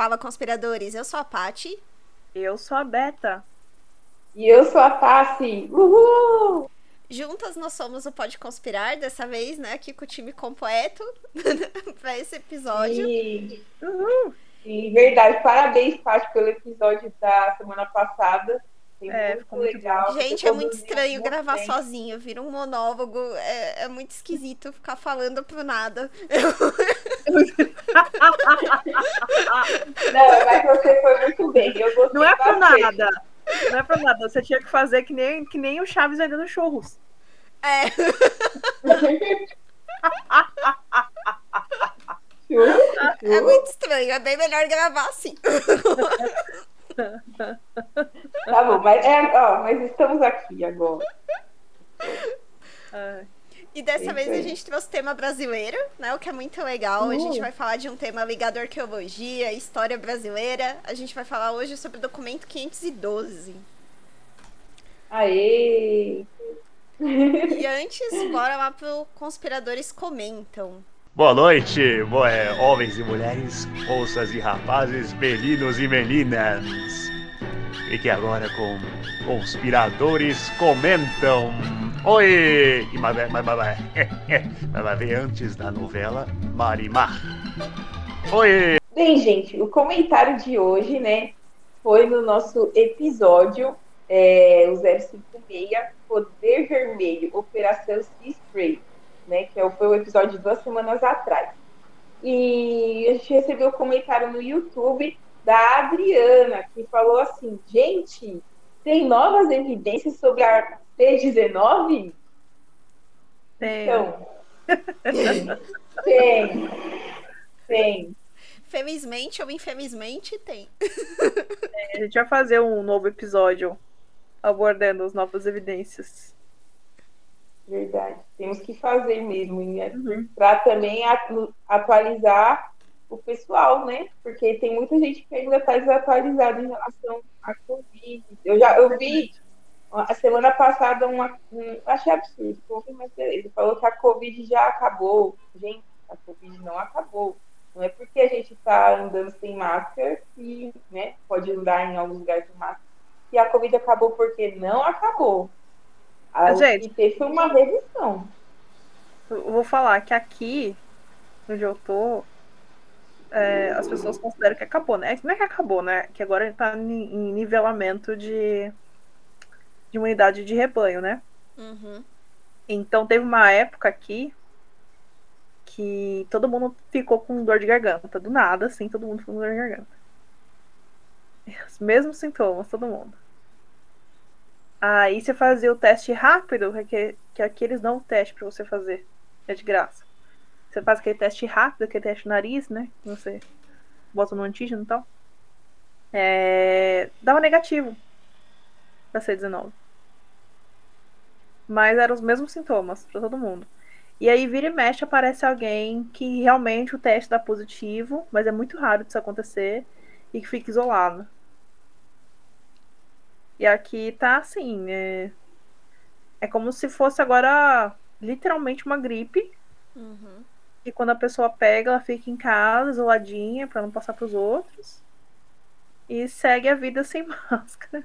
Fala, conspiradores. Eu sou a Pati. Eu sou a Beta. E eu sou a Tassi. Uhul! Juntas nós somos o Pode Conspirar, dessa vez, né? Aqui com o time completo para esse episódio. E... Uhul! E verdade, parabéns, Pati, pelo episódio da semana passada. É, ficou muito legal. Gente, é muito estranho gravar bem. sozinho, vira um monólogo. É, é, muito esquisito ficar falando pro nada. Não, mas você foi muito bem. Eu Não é pro nada. Não é pra nada. Você tinha que fazer que nem, que nem o Chaves vendendo churros. É. é muito estranho. É bem melhor gravar assim. Tá bom, mas, é, ó, mas estamos aqui agora. E dessa vez a gente trouxe tema brasileiro, né? O que é muito legal. Uh. A gente vai falar de um tema ligado à arqueologia, história brasileira. A gente vai falar hoje sobre o documento 512. Aê! E antes, bora lá pro Conspiradores Comentam. Boa noite, boa, é, homens e mulheres, moças e rapazes, meninos e meninas. Fique agora com Conspiradores Comentam. Oi! E mas, mas, mas, mas vai ver antes da novela Marimar. Oi! Bem, gente, o comentário de hoje, né, foi no nosso episódio é, o 056, Poder Vermelho, Operação Sea Spray né? Que é foi o episódio de duas semanas atrás. E a gente recebeu um comentário no YouTube da Adriana, que falou assim: gente, tem novas evidências sobre a P19? Tem. Então, tem. Tem. Felizmente ou infelizmente, tem. É, a gente vai fazer um novo episódio abordando as novas evidências. Verdade. Temos que fazer mesmo, né? Uhum. Para também atualizar o pessoal, né? Porque tem muita gente que ainda está desatualizada em relação à Covid. Eu já eu vi a semana passada uma, um, achei absurdo, mas beleza. Falou que a Covid já acabou. Gente, a Covid não acabou. Não é porque a gente está andando sem máscara que né, pode andar em alguns lugares sem máscara que a Covid acabou, porque não acabou. A gente, que foi uma revisão. Eu vou falar que aqui, onde eu tô, é, as pessoas consideram que acabou, né? Não é que acabou, né? Que agora ele tá em nivelamento de, de imunidade de rebanho, né? Uhum. Então teve uma época aqui que todo mundo ficou com dor de garganta. Do nada, assim, todo mundo ficou com dor de garganta. Os mesmos sintomas, todo mundo. Aí você fazia o teste rápido, que, que aqui eles dão um teste para você fazer. É de graça. Você faz aquele teste rápido, aquele teste nariz, né? Você bota no antígeno e tal. É... Dava negativo da C19. Mas eram os mesmos sintomas para todo mundo. E aí vira e mexe aparece alguém que realmente o teste dá positivo, mas é muito raro disso acontecer e que fica isolado. E aqui tá assim, é, é como se fosse agora literalmente uma gripe. Uhum. E quando a pessoa pega, ela fica em casa, isoladinha, para não passar pros outros. E segue a vida sem máscara.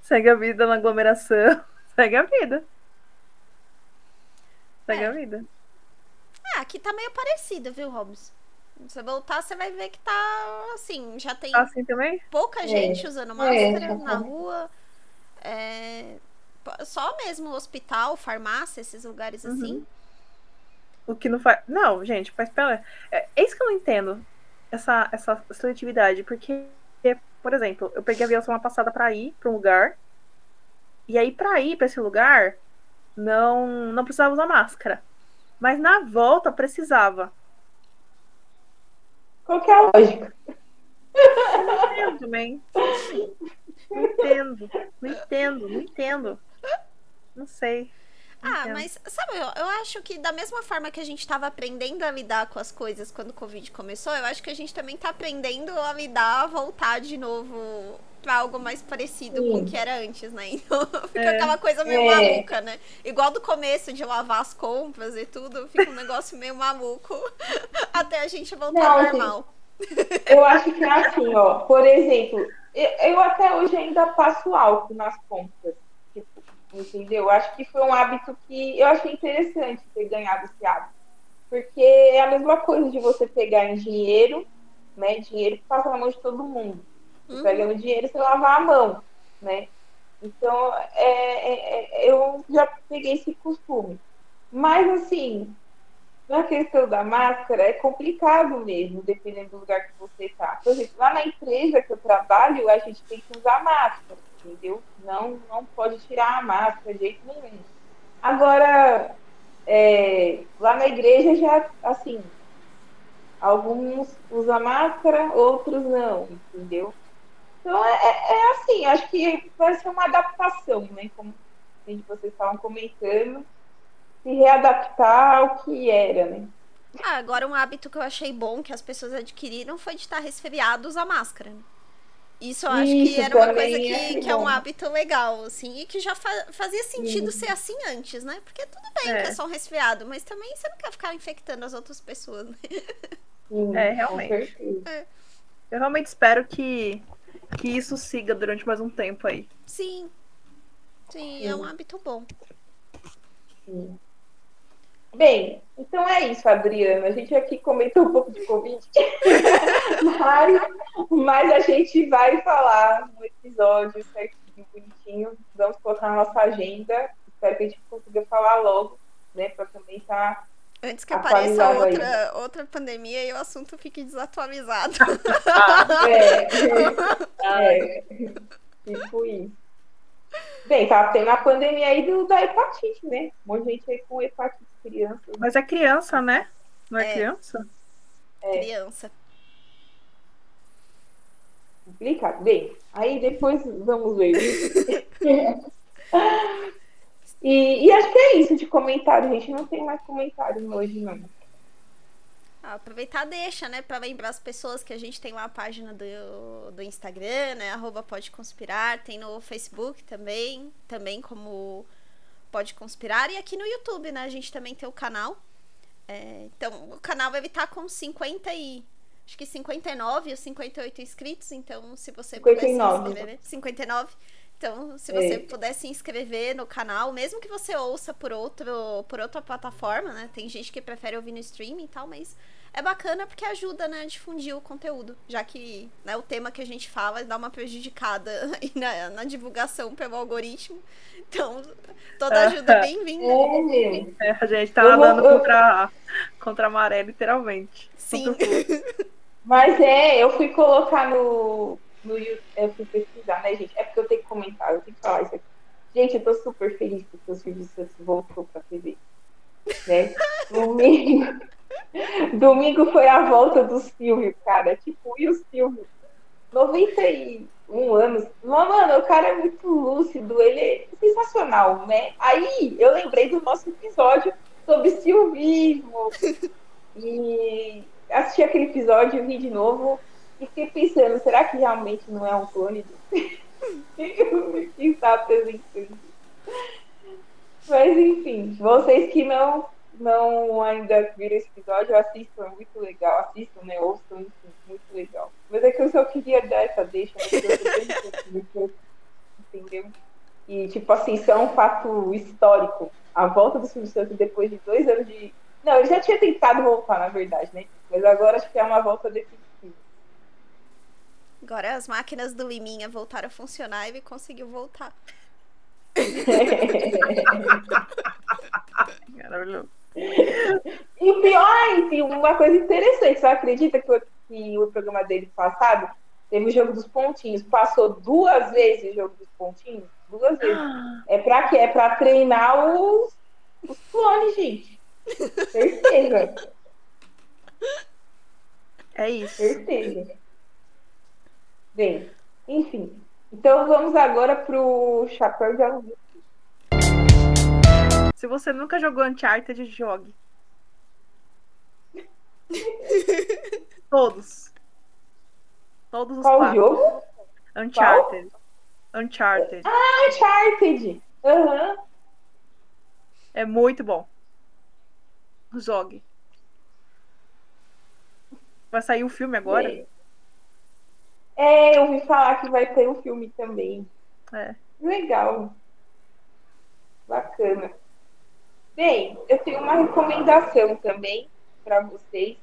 segue a vida na aglomeração. Segue a vida. Segue é. a vida. Ah, aqui tá meio parecido, viu, Robson? você voltar, você vai ver que tá assim, já tem assim também? pouca é. gente usando máscara é, na rua. É, só mesmo hospital, farmácia, esses lugares uhum. assim. O que não faz. Não, gente, mas pera. É, é isso que eu não entendo. Essa, essa seletividade. Porque, por exemplo, eu peguei a avião semana passada pra ir pra um lugar. E aí, pra ir pra esse lugar, não, não precisava usar máscara. Mas na volta precisava. Qual que é a lógica? Não entendo também. Não entendo. Não entendo, não entendo. Não sei. Ah, mas sabe, eu, eu acho que da mesma forma que a gente estava aprendendo a lidar com as coisas quando o Covid começou, eu acho que a gente também está aprendendo a lidar, a voltar de novo para algo mais parecido Sim. com o que era antes, né? Então fica é. aquela coisa meio é. maluca, né? Igual do começo de lavar as compras e tudo, fica um negócio meio maluco até a gente voltar Não, ao normal. Eu acho que é assim, ó. Por exemplo, eu até hoje ainda passo álcool nas compras. Entendeu? Eu acho que foi um hábito que eu achei interessante ter ganhado esse hábito. Porque é a mesma coisa de você pegar em dinheiro, né? Dinheiro que passa na mão de todo mundo. Você uhum. pega no dinheiro você lavar a mão, né? Então, é, é, é, eu já peguei esse costume. Mas, assim, na questão da máscara, é complicado mesmo, dependendo do lugar que você está. Por exemplo, lá na empresa que eu trabalho, a gente tem que usar máscara, entendeu? Não, não pode tirar a máscara de jeito nenhum. Agora, é, lá na igreja já, assim, alguns usam máscara, outros não, entendeu? Então, é, é, é assim, acho que vai ser uma adaptação, né? Como vocês estavam comentando se readaptar ao que era, né? Ah, agora um hábito que eu achei bom que as pessoas adquiriram foi de estar resfriados a máscara. Né? Isso eu acho Isso que era uma coisa que é, que é um hábito legal, assim, e que já fa fazia sentido Sim. ser assim antes, né? Porque tudo bem é. que é só um resfriado, mas também você não quer ficar infectando as outras pessoas, né? Sim, é, realmente. É. Eu realmente espero que, que isso siga durante mais um tempo aí. Sim. Sim, Sim. é um hábito bom. Sim. Bem, então é isso, Adriana. A gente aqui comentou um pouco de Covid, mas, mas a gente vai falar no episódio certinho, bonitinho. Vamos colocar na nossa agenda. Espero que a gente consiga falar logo, né? Para também estar. Tá Antes que apareça outra, outra pandemia e o assunto fique desatualizado. é, é, tipo isso. Bem, tá tendo a pandemia aí do, da hepatite, né? Um monte de gente aí com hepatite criança. Mas é criança, né? Não é, é. criança? É. Criança. Complicado. Bem, aí depois vamos ver. e, e acho que é isso de comentário, gente. Não tem mais comentário hoje, não. Ah, aproveitar deixa, né, para lembrar as pessoas que a gente tem uma página do, do Instagram, né, arroba pode conspirar, tem no Facebook também, também como pode conspirar, e aqui no YouTube, né, a gente também tem o canal. É, então, o canal vai estar com 50 e acho que 59 ou 58 inscritos, então se você 59. puder se inscrever, 59 então, se você é. puder se inscrever no canal, mesmo que você ouça por, outro, por outra plataforma, né? Tem gente que prefere ouvir no streaming e tal, mas é bacana porque ajuda, né, a difundir o conteúdo. Já que né, o tema que a gente fala dá uma prejudicada na, na divulgação pelo algoritmo. Então, toda ajuda é bem-vinda. É, a gente tá nadando contra, contra a maré, literalmente. Sim. Mas é, eu fui colocar no, no YouTube, eu fui pesquisar, né, gente? É porque eu tenho que comentar, eu tenho que falar isso aqui. Gente, eu tô super feliz porque o Santos voltou pra TV. Né? Domingo, domingo foi a volta do Silvio, cara. Tipo, e o Silvio? 91 anos. Mano, o cara é muito lúcido, ele é sensacional, né? Aí eu lembrei do nosso episódio sobre silvismo. E assisti aquele episódio e vi de novo e fiquei pensando, será que realmente não é um clone de... que está apresentando? Mas enfim, vocês que não, não ainda viram esse episódio, assistam, é muito legal. Assistam, né? Ouçam, enfim, muito legal. Mas é que eu só queria dar essa deixa, entendeu? E, tipo assim, isso é um fato histórico. A volta do Silvio Santos depois de dois anos de. Não, ele já tinha tentado voltar, na verdade, né? Mas agora acho que é uma volta definitiva. Agora as máquinas do Liminha voltaram a funcionar e ele conseguiu voltar. Maravilhoso. E pior, enfim, uma coisa interessante, você acredita que o, que o programa dele passado teve o jogo dos pontinhos? Passou duas vezes o jogo dos pontinhos? Duas vezes. É pra quê? É pra treinar os, os clones, gente. Certeza. É isso. Certeza. Bem, enfim. Então vamos agora pro chapéu de alumínio. Se você nunca jogou Uncharted, jogue. Todos. Todos os Qual quatro. jogo? Uncharted. Qual? Uncharted. Ah, Uncharted! Uhum. É muito bom. Jogue. Vai sair um filme agora? É. é, eu ouvi falar que vai ter um filme também. É. Legal. Bacana. Bem, eu tenho uma recomendação também para vocês,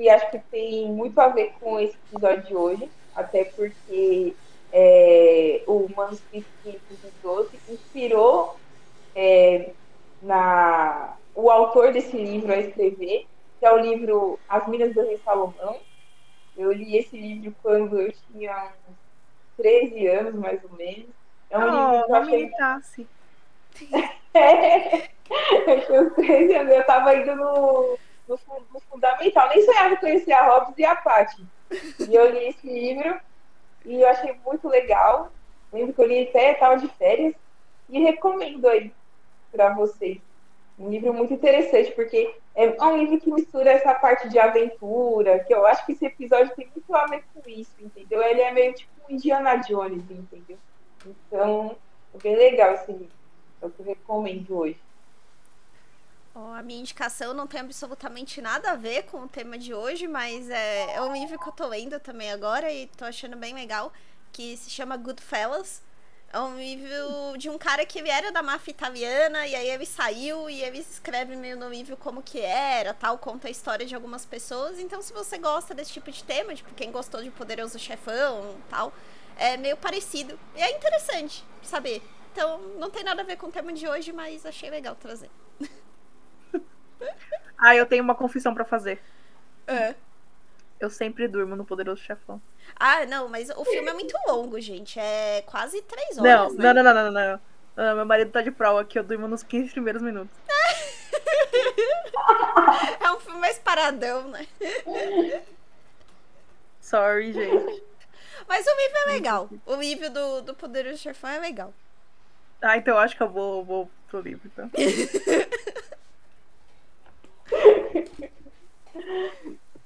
que acho que tem muito a ver com esse episódio de hoje, até porque é, o manuscrito 512 inspirou é, na, o autor desse livro a escrever, que é o livro As Minas do Rei Salomão. Eu li esse livro quando eu tinha uns 13 anos, mais ou menos. É um oh, livro que eu achei... é, eu tinha uns 13 anos, eu estava indo no, no, no, fundamental, nem sonhava conhecer a Hobbes e a Paty. E eu li esse livro e eu achei muito legal. Lembro que eu li até estava de férias e recomendo aí para vocês. Um livro muito interessante, porque é um livro que mistura essa parte de aventura, que eu acho que esse episódio tem muito a ver com isso, entendeu? Ele é meio tipo um Indiana Jones, entendeu? Então, é bem legal esse livro. É o que eu recomendo hoje. Oh, a minha indicação não tem absolutamente nada a ver com o tema de hoje, mas é, é um livro que eu tô lendo também agora e tô achando bem legal, que se chama Goodfellas. É um livro de um cara que ele era da máfia italiana e aí ele saiu e ele escreve meio no livro como que era, tal, conta a história de algumas pessoas. Então, se você gosta desse tipo de tema, tipo, quem gostou de Poderoso Chefão, tal, é meio parecido. E é interessante saber. Então, não tem nada a ver com o tema de hoje, mas achei legal trazer. ah, eu tenho uma confissão para fazer. É. Eu sempre durmo no Poderoso Chefão. Ah, não, mas o filme é muito longo, gente. É quase três horas. Não, né? não, não, não, não, não, não. Meu marido tá de prova que eu durmo nos 15 primeiros minutos. é um filme mais paradão, né? Sorry, gente. Mas o livro é legal. O livro do, do Poderoso Chefão é legal. Ah, então eu acho que eu vou, vou pro livro, então.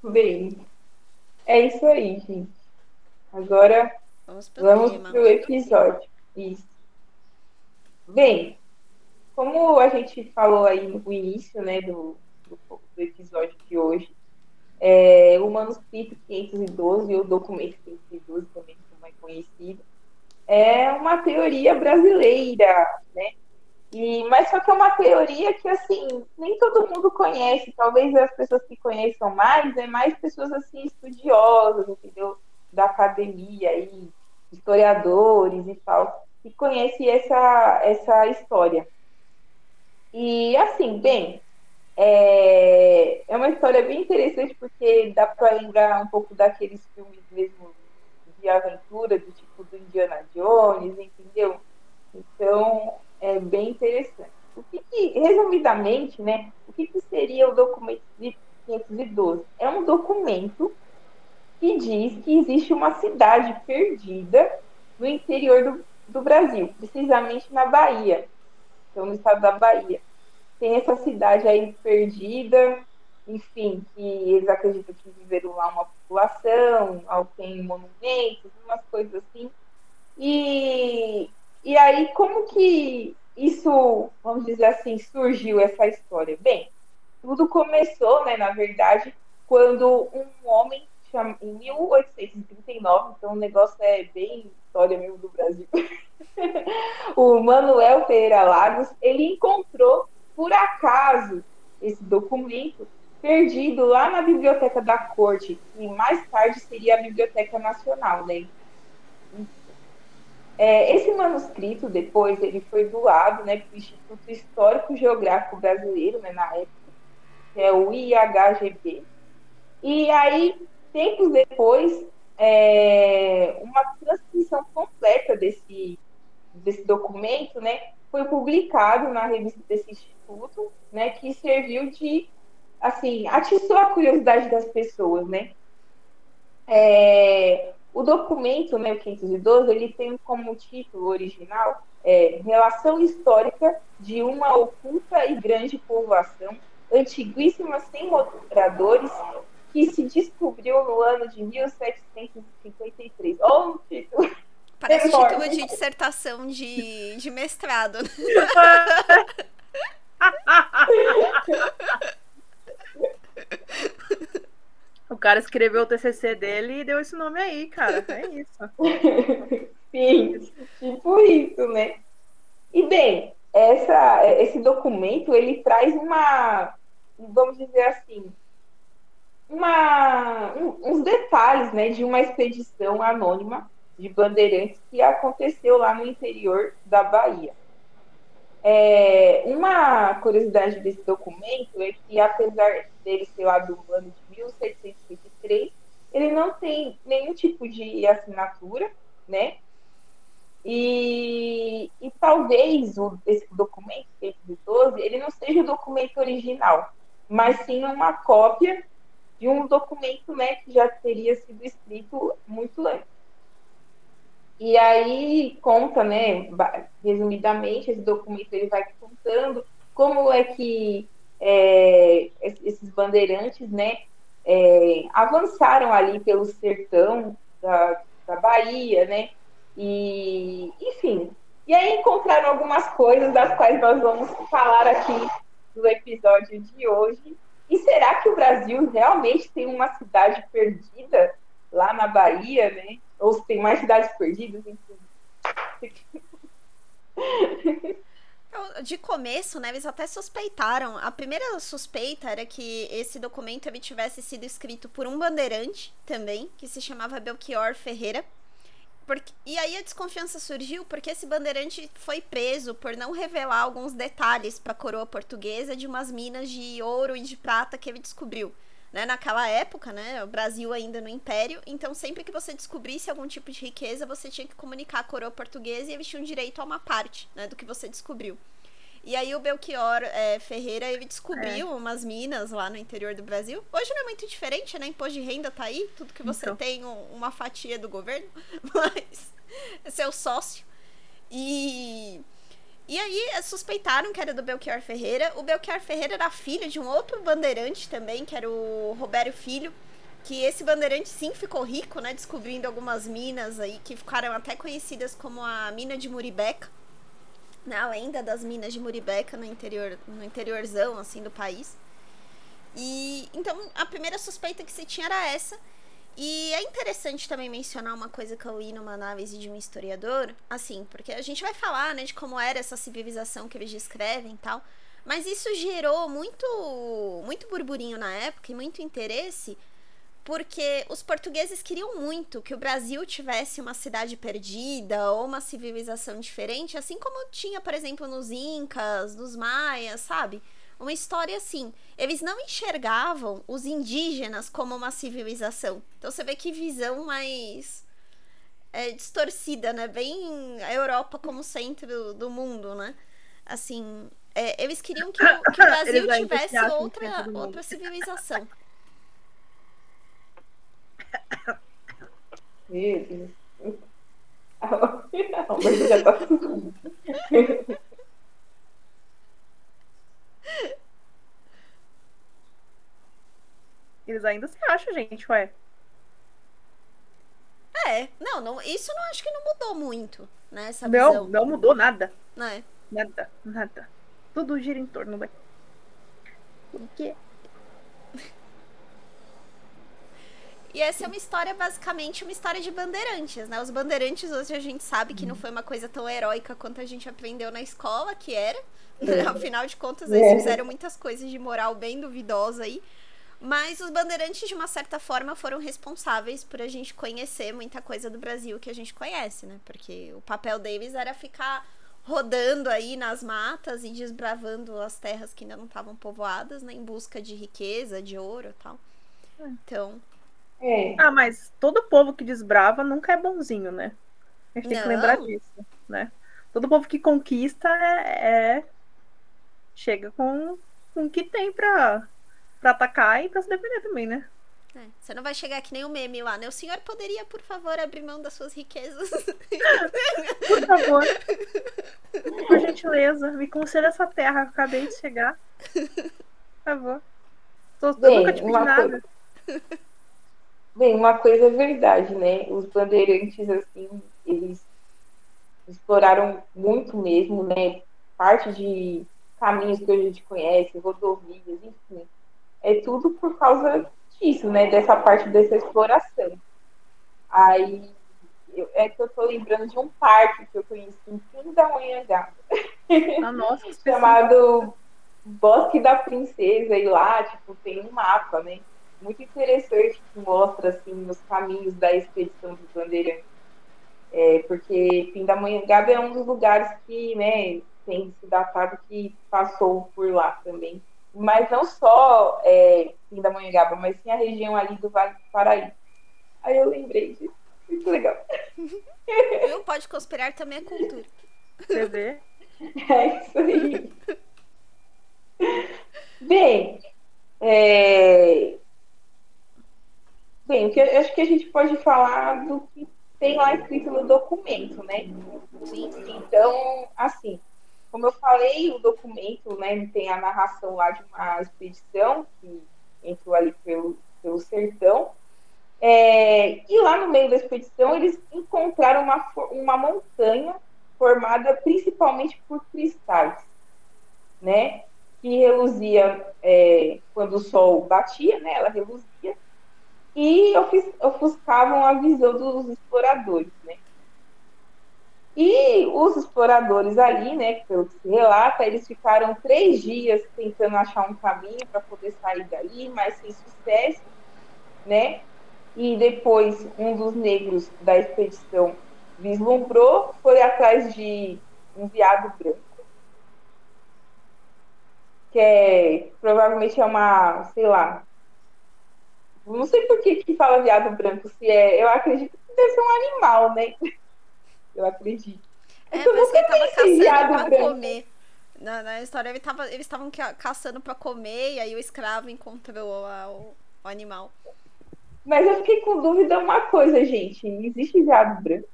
Bem, é isso aí, gente. Agora vamos, vamos para o episódio. Isso. Bem, como a gente falou aí no início né, do, do, do episódio de hoje, é, o manuscrito 512, ou documento 512, também como é conhecido, é uma teoria brasileira, né? E, mas só que é uma teoria que, assim, nem todo mundo conhece. Talvez as pessoas que conheçam mais, é mais pessoas, assim, estudiosas, entendeu? Da academia e historiadores e tal, que conhecem essa, essa história. E, assim, bem, é, é uma história bem interessante porque dá para lembrar um pouco daqueles filmes mesmo de aventura, do tipo do Indiana Jones, entendeu? Então, é bem interessante. O que, que resumidamente, né, o que, que seria o documento de 512? É um documento que diz que existe uma cidade perdida no interior do, do Brasil, precisamente na Bahia, então no estado da Bahia. Tem essa cidade aí perdida, enfim, que eles acreditam que viveram lá uma população, tem monumentos, umas coisas assim. E e aí, como que isso, vamos dizer assim, surgiu essa história? Bem, tudo começou, né, na verdade, quando um homem, em 1839, então o negócio é bem história mesmo do Brasil, o Manuel Pereira Lagos, ele encontrou, por acaso, esse documento perdido lá na Biblioteca da Corte, e mais tarde seria a Biblioteca Nacional, né? É, esse manuscrito, depois, ele foi doado né, para o Instituto Histórico Geográfico Brasileiro, né, na época, que é o IHGB. E aí, tempos depois, é, uma transcrição completa desse, desse documento né, foi publicado na revista desse instituto, né, que serviu de, assim, atiçou a curiosidade das pessoas, né? É, o documento, né, o 512, ele tem como título original é, Relação Histórica de uma oculta e grande povoação, antiguíssima sem moradores, que se descobriu no ano de 1753. Olha o título. Parece Enorme. título de dissertação de, de mestrado. cara escreveu o TCC dele e deu esse nome aí, cara. É isso. Sim, tipo isso, né? E bem, essa, esse documento ele traz uma, vamos dizer assim, uma, um, uns detalhes, né, de uma expedição anônima de bandeirantes que aconteceu lá no interior da Bahia. É, uma curiosidade desse documento é que, apesar dele ser lá do ano de 1723, ele não tem nenhum tipo de assinatura, né? E, e talvez o, esse documento, 512, ele não seja o documento original, mas sim uma cópia de um documento né, que já teria sido escrito muito antes. E aí conta, né, resumidamente, esse documento ele vai contando como é que é, esses bandeirantes, né, é, avançaram ali pelo sertão da, da Bahia, né, e enfim. E aí encontraram algumas coisas das quais nós vamos falar aqui no episódio de hoje. E será que o Brasil realmente tem uma cidade perdida lá na Bahia, né? Ou se tem mais cidades perdidas, enfim. De começo, né, eles até suspeitaram. A primeira suspeita era que esse documento ele tivesse sido escrito por um bandeirante também, que se chamava Belchior Ferreira. Porque, e aí a desconfiança surgiu porque esse bandeirante foi preso por não revelar alguns detalhes para a coroa portuguesa de umas minas de ouro e de prata que ele descobriu né, naquela época, né, o Brasil ainda no Império, então sempre que você descobrisse algum tipo de riqueza, você tinha que comunicar a coroa portuguesa e eles tinham direito a uma parte, né, do que você descobriu. E aí o Belchior é, Ferreira, ele descobriu é. umas minas lá no interior do Brasil. Hoje não é muito diferente, né? Imposto de renda tá aí, tudo que você então. tem, um, uma fatia do governo, mas é seu sócio. E e aí eh, suspeitaram que era do Belchior Ferreira. O Belchior Ferreira era filho de um outro bandeirante também, que era o Robério Filho. Que esse bandeirante sim ficou rico, né? Descobrindo algumas minas aí que ficaram até conhecidas como a mina de Muribeca. Né, a lenda das minas de Muribeca no interior, no interiorzão assim do país. E então a primeira suspeita que se tinha era essa. E é interessante também mencionar uma coisa que eu li numa análise de um historiador, assim, porque a gente vai falar, né, de como era essa civilização que eles descrevem e tal, mas isso gerou muito, muito burburinho na época e muito interesse, porque os portugueses queriam muito que o Brasil tivesse uma cidade perdida ou uma civilização diferente, assim como tinha, por exemplo, nos Incas, nos Maias, sabe? uma história assim. Eles não enxergavam os indígenas como uma civilização. Então você vê que visão mais é, distorcida, né? Bem a Europa como centro do mundo, né? Assim, é, eles queriam que o, que o Brasil tivesse outra, outra civilização. Meu Deus. A já tá Eles ainda se acham, gente, ué. É, não, não, isso não acho que não mudou muito, né? Essa não, visão. não mudou nada. Não é? Nada, nada. Tudo gira em torno da. O quê? E essa é uma história, basicamente, uma história de bandeirantes, né? Os bandeirantes, hoje a gente sabe que não foi uma coisa tão heróica quanto a gente aprendeu na escola, que era. Né? Afinal de contas, eles é. fizeram muitas coisas de moral bem duvidosa aí. Mas os bandeirantes, de uma certa forma, foram responsáveis por a gente conhecer muita coisa do Brasil que a gente conhece, né? Porque o papel deles era ficar rodando aí nas matas e desbravando as terras que ainda não estavam povoadas, né? Em busca de riqueza, de ouro e tal. É. Então, é. Ah, mas todo povo que desbrava nunca é bonzinho, né? A gente tem que lembrar disso, né? Todo povo que conquista é, é... chega com, com o que tem pra, pra atacar e pra se defender também, né? É, você não vai chegar que nem o meme lá, né? O senhor poderia, por favor, abrir mão das suas riquezas? por favor. Por gentileza, me conceda essa terra acabei de chegar. Por favor. Tô, Bem, nunca te pedi nada. Coisa... Bem, uma coisa é verdade, né? Os bandeirantes, assim, eles exploraram muito mesmo, né? Parte de caminhos que a gente conhece, rodovias, enfim. É tudo por causa disso, né? Dessa parte dessa exploração. Aí eu, é que eu tô lembrando de um parque que eu conheci em Fim da Manhangá. Ah, nossa, chamado Bosque da Princesa, e lá, tipo, tem um mapa, né? Muito interessante que mostra, assim, os caminhos da expedição dos bandeirantes. É, porque Pindamonhangaba é um dos lugares que, né, tem se datado que passou por lá também. Mas não só é, Pindamonhangaba, mas sim a região ali do Vale do Paraíba. Aí eu lembrei disso. Muito legal. Viu? Pode conspirar também a cultura. Você vê? É isso aí. Bem, é... Bem, eu acho que a gente pode falar do que tem lá escrito no documento, né? Sim. Então, assim, como eu falei, o documento né, tem a narração lá de uma expedição que entrou ali pelo, pelo sertão. É, e lá no meio da expedição, eles encontraram uma, uma montanha formada principalmente por cristais, né? Que reluzia é, quando o sol batia, né? Ela reluzia e ofuscavam a visão dos exploradores, né? E os exploradores ali, né, pelo que se relata, eles ficaram três dias tentando achar um caminho para poder sair dali, mas sem sucesso, né? E depois um dos negros da expedição vislumbrou, foi atrás de um viado branco, que é, provavelmente é uma, sei lá, não sei por que, que fala viado branco, se é. Eu acredito que deve ser um animal, né? Eu acredito. É, parece que ele tava caçando pra comer. Na, na história ele tava, eles estavam caçando pra comer e aí o escravo encontrou a, o, o animal. Mas eu fiquei com dúvida uma coisa, gente. Existe viado branco?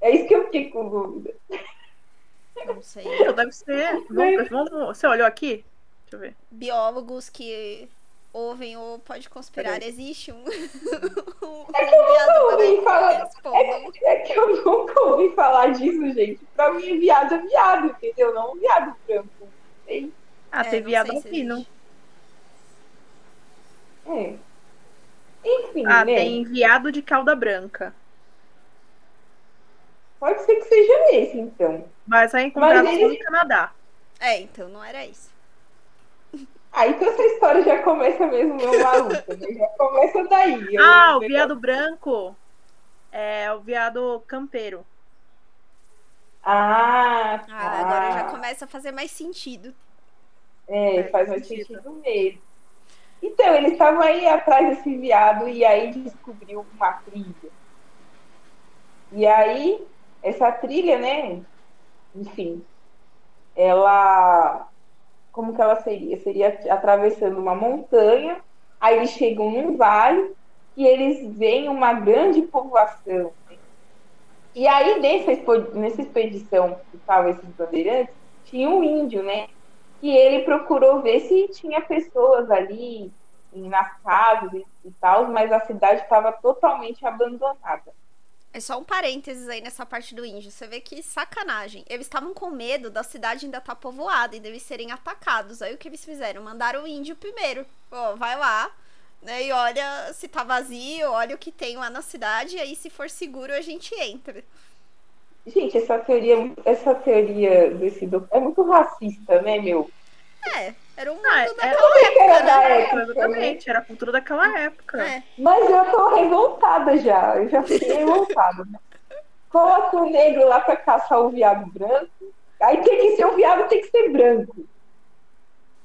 É isso que eu fiquei com dúvida. Não sei. Deve ser. Vamos, vamos, você olhou aqui? Deixa eu ver. Biólogos que ouvem ou pode conspirar, existe um, é que eu nunca ouvi falar. É, é, que eu nunca ouvi falar disso, gente. Pra mim, viado é viado, entendeu? Não viado branco. Sei. Ah, é, tem viado albino. É. Enfim, ah, né? tem viado de cauda branca. Pode ser que seja esse, então. Mas vai encontrar Mas ele... no Canadá. É, então não era isso. Aí que essa história já começa mesmo meu maluco, né? Já começa daí. Ah, o viado branco é o viado campeiro. Ah, tá. ah, agora já começa a fazer mais sentido. É, faz mais sentido. sentido mesmo. Então, eles estavam aí atrás desse viado e aí descobriu uma trilha. E aí, essa trilha, né? Enfim, ela como que ela seria? Seria atravessando uma montanha, aí eles chegam num vale e eles veem uma grande povoação. E aí, nessa, nessa expedição que estavam esses bandeirantes, tinha um índio, né? E ele procurou ver se tinha pessoas ali nas casas e, e tal, mas a cidade estava totalmente abandonada. É só um parênteses aí nessa parte do índio. Você vê que sacanagem. Eles estavam com medo da cidade ainda estar tá povoada e deles serem atacados. Aí o que eles fizeram? Mandaram o índio primeiro. Ó, vai lá, né? E olha se tá vazio, olha o que tem lá na cidade. E aí, se for seguro, a gente entra. Gente, essa teoria, essa teoria desse é muito racista, né, meu? É, era um mundo ah, daquela época, era da né? época, exatamente, era a cultura daquela época. É. Mas eu tô revoltada já, eu já fiquei revoltada. Coloca o negro lá pra caçar o viado branco, aí tem que ser o viado, tem que ser branco.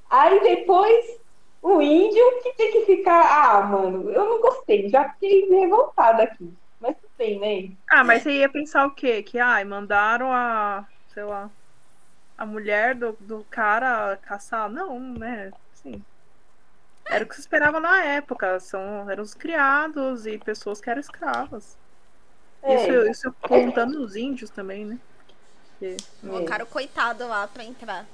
Aí depois o índio que tem que ficar. Ah, mano, eu não gostei, já fiquei revoltada aqui. Mas tudo bem, né? Ah, mas você ia pensar o quê? Que, ai, mandaram a. sei lá a mulher do, do cara caçar. Não, né? Sim. Era o que se esperava na época. São, eram os criados e pessoas que eram escravas. É. Isso, isso contando os índios também, né? Porque... Colocaram o coitado lá pra entrar.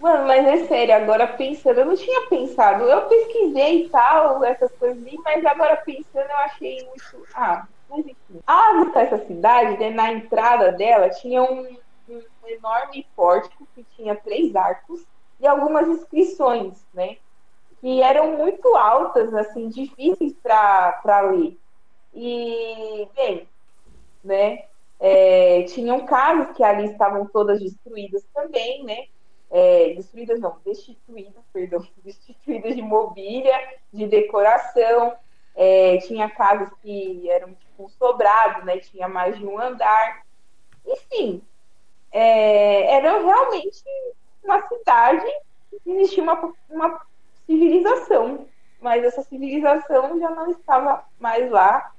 Mano, mas é sério, agora pensando, eu não tinha pensado. Eu pesquisei e tal, essas coisas, mas agora pensando, eu achei muito. Ah, mas enfim. A essa cidade, né, na entrada dela, tinha um, enorme pórtico que tinha três arcos e algumas inscrições, né? Que eram muito altas, assim, difíceis para ler. E, bem, né? É, tinham casas que ali estavam todas destruídas também, né? É, destruídas não, destituídas, perdão, destituídas de mobília, de decoração. É, tinha casas que eram tipo um sobrado, né? Tinha mais de um andar. Enfim, é, era realmente uma cidade que existia uma, uma civilização, mas essa civilização já não estava mais lá.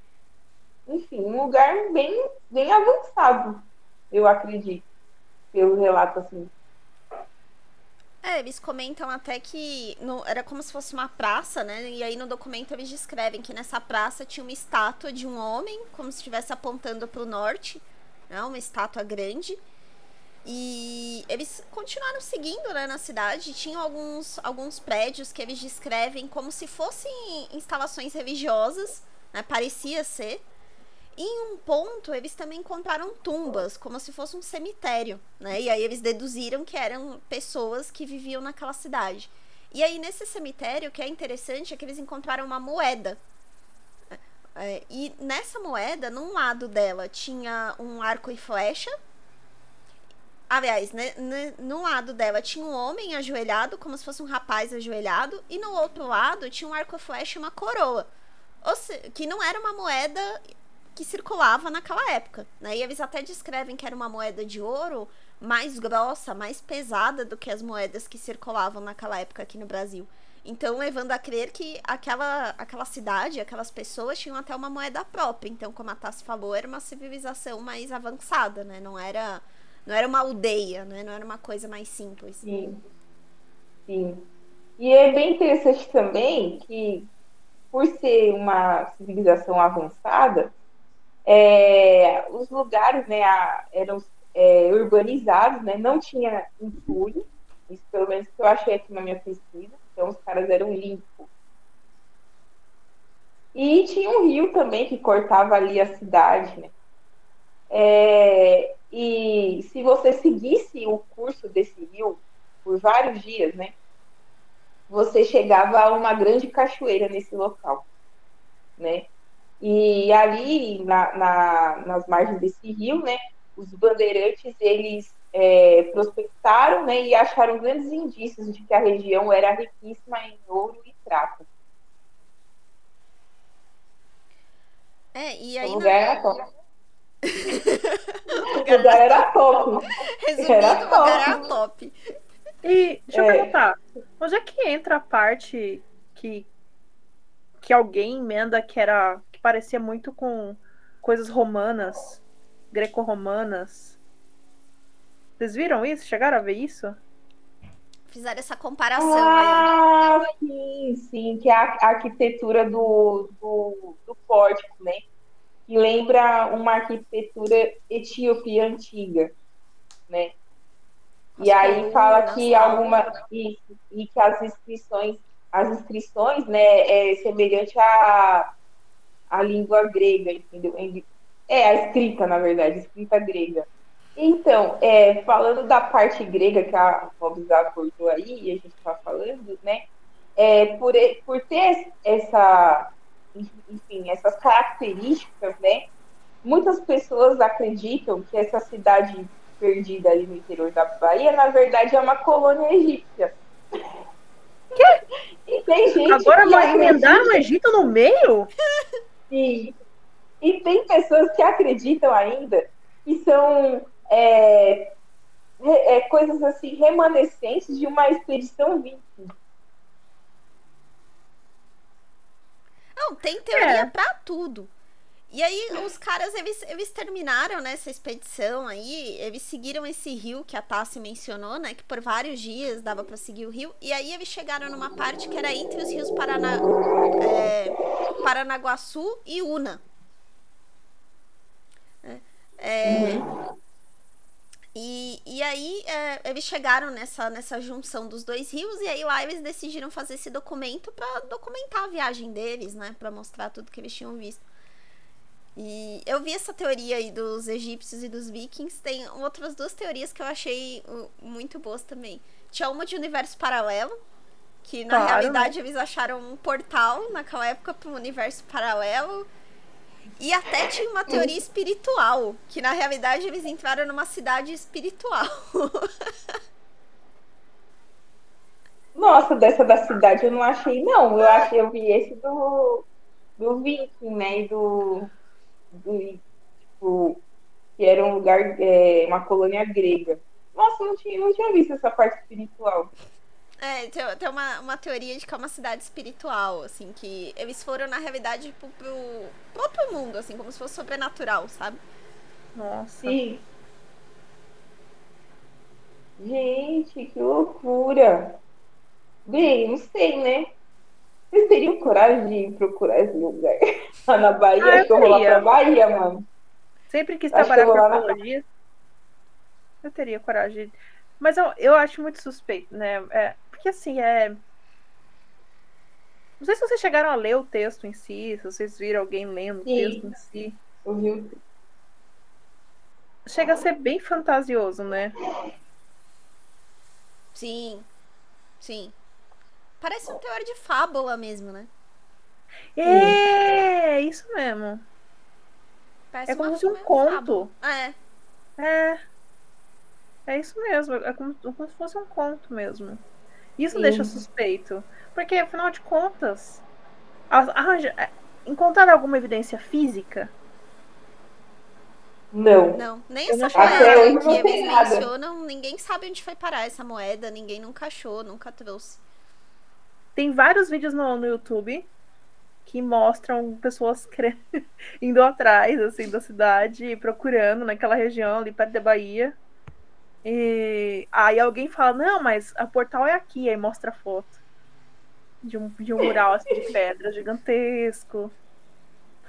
Enfim, um lugar bem, bem avançado, eu acredito, pelo relato assim. É, eles comentam até que no, era como se fosse uma praça, né? E aí no documento eles descrevem que nessa praça tinha uma estátua de um homem, como se estivesse apontando para o norte, né? Uma estátua grande. E eles continuaram seguindo né, na cidade. Tinham alguns, alguns prédios que eles descrevem como se fossem instalações religiosas, né, parecia ser. E em um ponto, eles também encontraram tumbas, como se fosse um cemitério. Né? E aí eles deduziram que eram pessoas que viviam naquela cidade. E aí, nesse cemitério, o que é interessante é que eles encontraram uma moeda. É, e nessa moeda, num lado dela, tinha um arco e flecha Aliás, né, né, no lado dela tinha um homem ajoelhado, como se fosse um rapaz ajoelhado, e no outro lado tinha um arco e uma coroa. Ou seja, que não era uma moeda que circulava naquela época. Né? E eles até descrevem que era uma moeda de ouro mais grossa, mais pesada do que as moedas que circulavam naquela época aqui no Brasil. Então, levando a crer que aquela, aquela cidade, aquelas pessoas tinham até uma moeda própria. Então, como a Tassi falou, era uma civilização mais avançada, né? Não era não era uma aldeia, né? Não era uma coisa mais simples. Sim. Sim. E é bem interessante também que, por ser uma civilização avançada, é, os lugares né, eram é, urbanizados, né, não tinha entulho, isso pelo menos que eu achei aqui na minha pesquisa, então os caras eram limpos. E tinha um rio também que cortava ali a cidade, né? É, e se você seguisse o curso desse rio por vários dias, né? Você chegava a uma grande cachoeira nesse local, né? E ali na, na, nas margens desse rio, né? Os bandeirantes eles é, prospectaram, né? E acharam grandes indícios de que a região era riquíssima em ouro e prata. É, e aí. O lugar na... era o lugar era top. Resumindo, era o lugar era top. E deixa eu é. perguntar, onde é que entra a parte que, que alguém emenda que era que parecia muito com coisas romanas, greco-romanas? Vocês viram isso? Chegaram a ver isso? Fizeram essa comparação ah, aí. sim, sim, que é a arquitetura do, do, do pórtico, né? Que lembra uma arquitetura etíope antiga, né? E aí fala que alguma e, e, que as inscrições, as inscrições, né, é semelhante à, à língua grega, entendeu? É a escrita, na verdade, a escrita grega. Então, é, falando da parte grega que a Hobbes abordou aí, e a gente está falando, né? É, por, por ter essa enfim, essas características, né? Muitas pessoas acreditam que essa cidade perdida ali no interior da Bahia, na verdade, é uma colônia egípcia. E tem gente Agora vai emendar o Egito no meio? Sim. E tem pessoas que acreditam ainda que são é, é, coisas assim remanescentes de uma expedição viking. Não, tem teoria é. pra tudo. E aí os caras, eles, eles terminaram nessa expedição aí, eles seguiram esse rio que a Tassi mencionou, né? Que por vários dias dava para seguir o rio. E aí eles chegaram numa parte que era entre os rios Paraná, é, Paranaguaçu e Una. É, é uhum. E, e aí é, eles chegaram nessa, nessa junção dos dois rios e aí lá eles decidiram fazer esse documento para documentar a viagem deles, né, para mostrar tudo que eles tinham visto. E eu vi essa teoria aí dos egípcios e dos vikings. Tem outras duas teorias que eu achei uh, muito boas também. Tinha uma de universo paralelo, Que na Claro, né? realidade eles acharam um portal naquela época para um universo paralelo. E até tinha uma teoria espiritual, que na realidade eles entraram numa cidade espiritual. Nossa, dessa da cidade eu não achei, não. Eu achei, eu vi esse do, do Viking, né? E do, do tipo, que era um lugar, é, uma colônia grega. Nossa, não tinha, não tinha visto essa parte espiritual. É, tem, tem uma, uma teoria de que é uma cidade espiritual, assim, que eles foram, na realidade, pro, pro outro mundo, assim, como se fosse sobrenatural, sabe? Nossa. Sim. Gente, que loucura. Bem, não sei, né? Vocês teriam coragem de procurar esse lugar lá na Bahia? Ah, eu Acho que eu vou lá pra Bahia, mano. Sempre quis Acho trabalhar com arqueologia. Eu teria coragem. Mas eu, eu acho muito suspeito, né? É, porque assim, é. Não sei se vocês chegaram a ler o texto em si, se vocês viram alguém lendo o Sim. texto em si. Vi. Chega a ser bem fantasioso, né? Sim, sim. Parece um teor de fábula mesmo, né? É, isso mesmo. Parece É como se fosse um conto. fábula. É, É. É isso mesmo. É como, como se fosse um conto mesmo. Isso Sim. deixa suspeito. Porque, afinal de contas, arranja, é, encontrar alguma evidência física Não. não. Nem essa moeda que não eles nada. mencionam, ninguém sabe onde foi parar essa moeda, ninguém nunca achou, nunca trouxe. Tem vários vídeos no, no YouTube que mostram pessoas cre- indo atrás assim da cidade, procurando naquela região ali perto da Bahia. E aí alguém fala, não, mas a portal é aqui, aí mostra a foto de um, de um mural assim, de pedra gigantesco.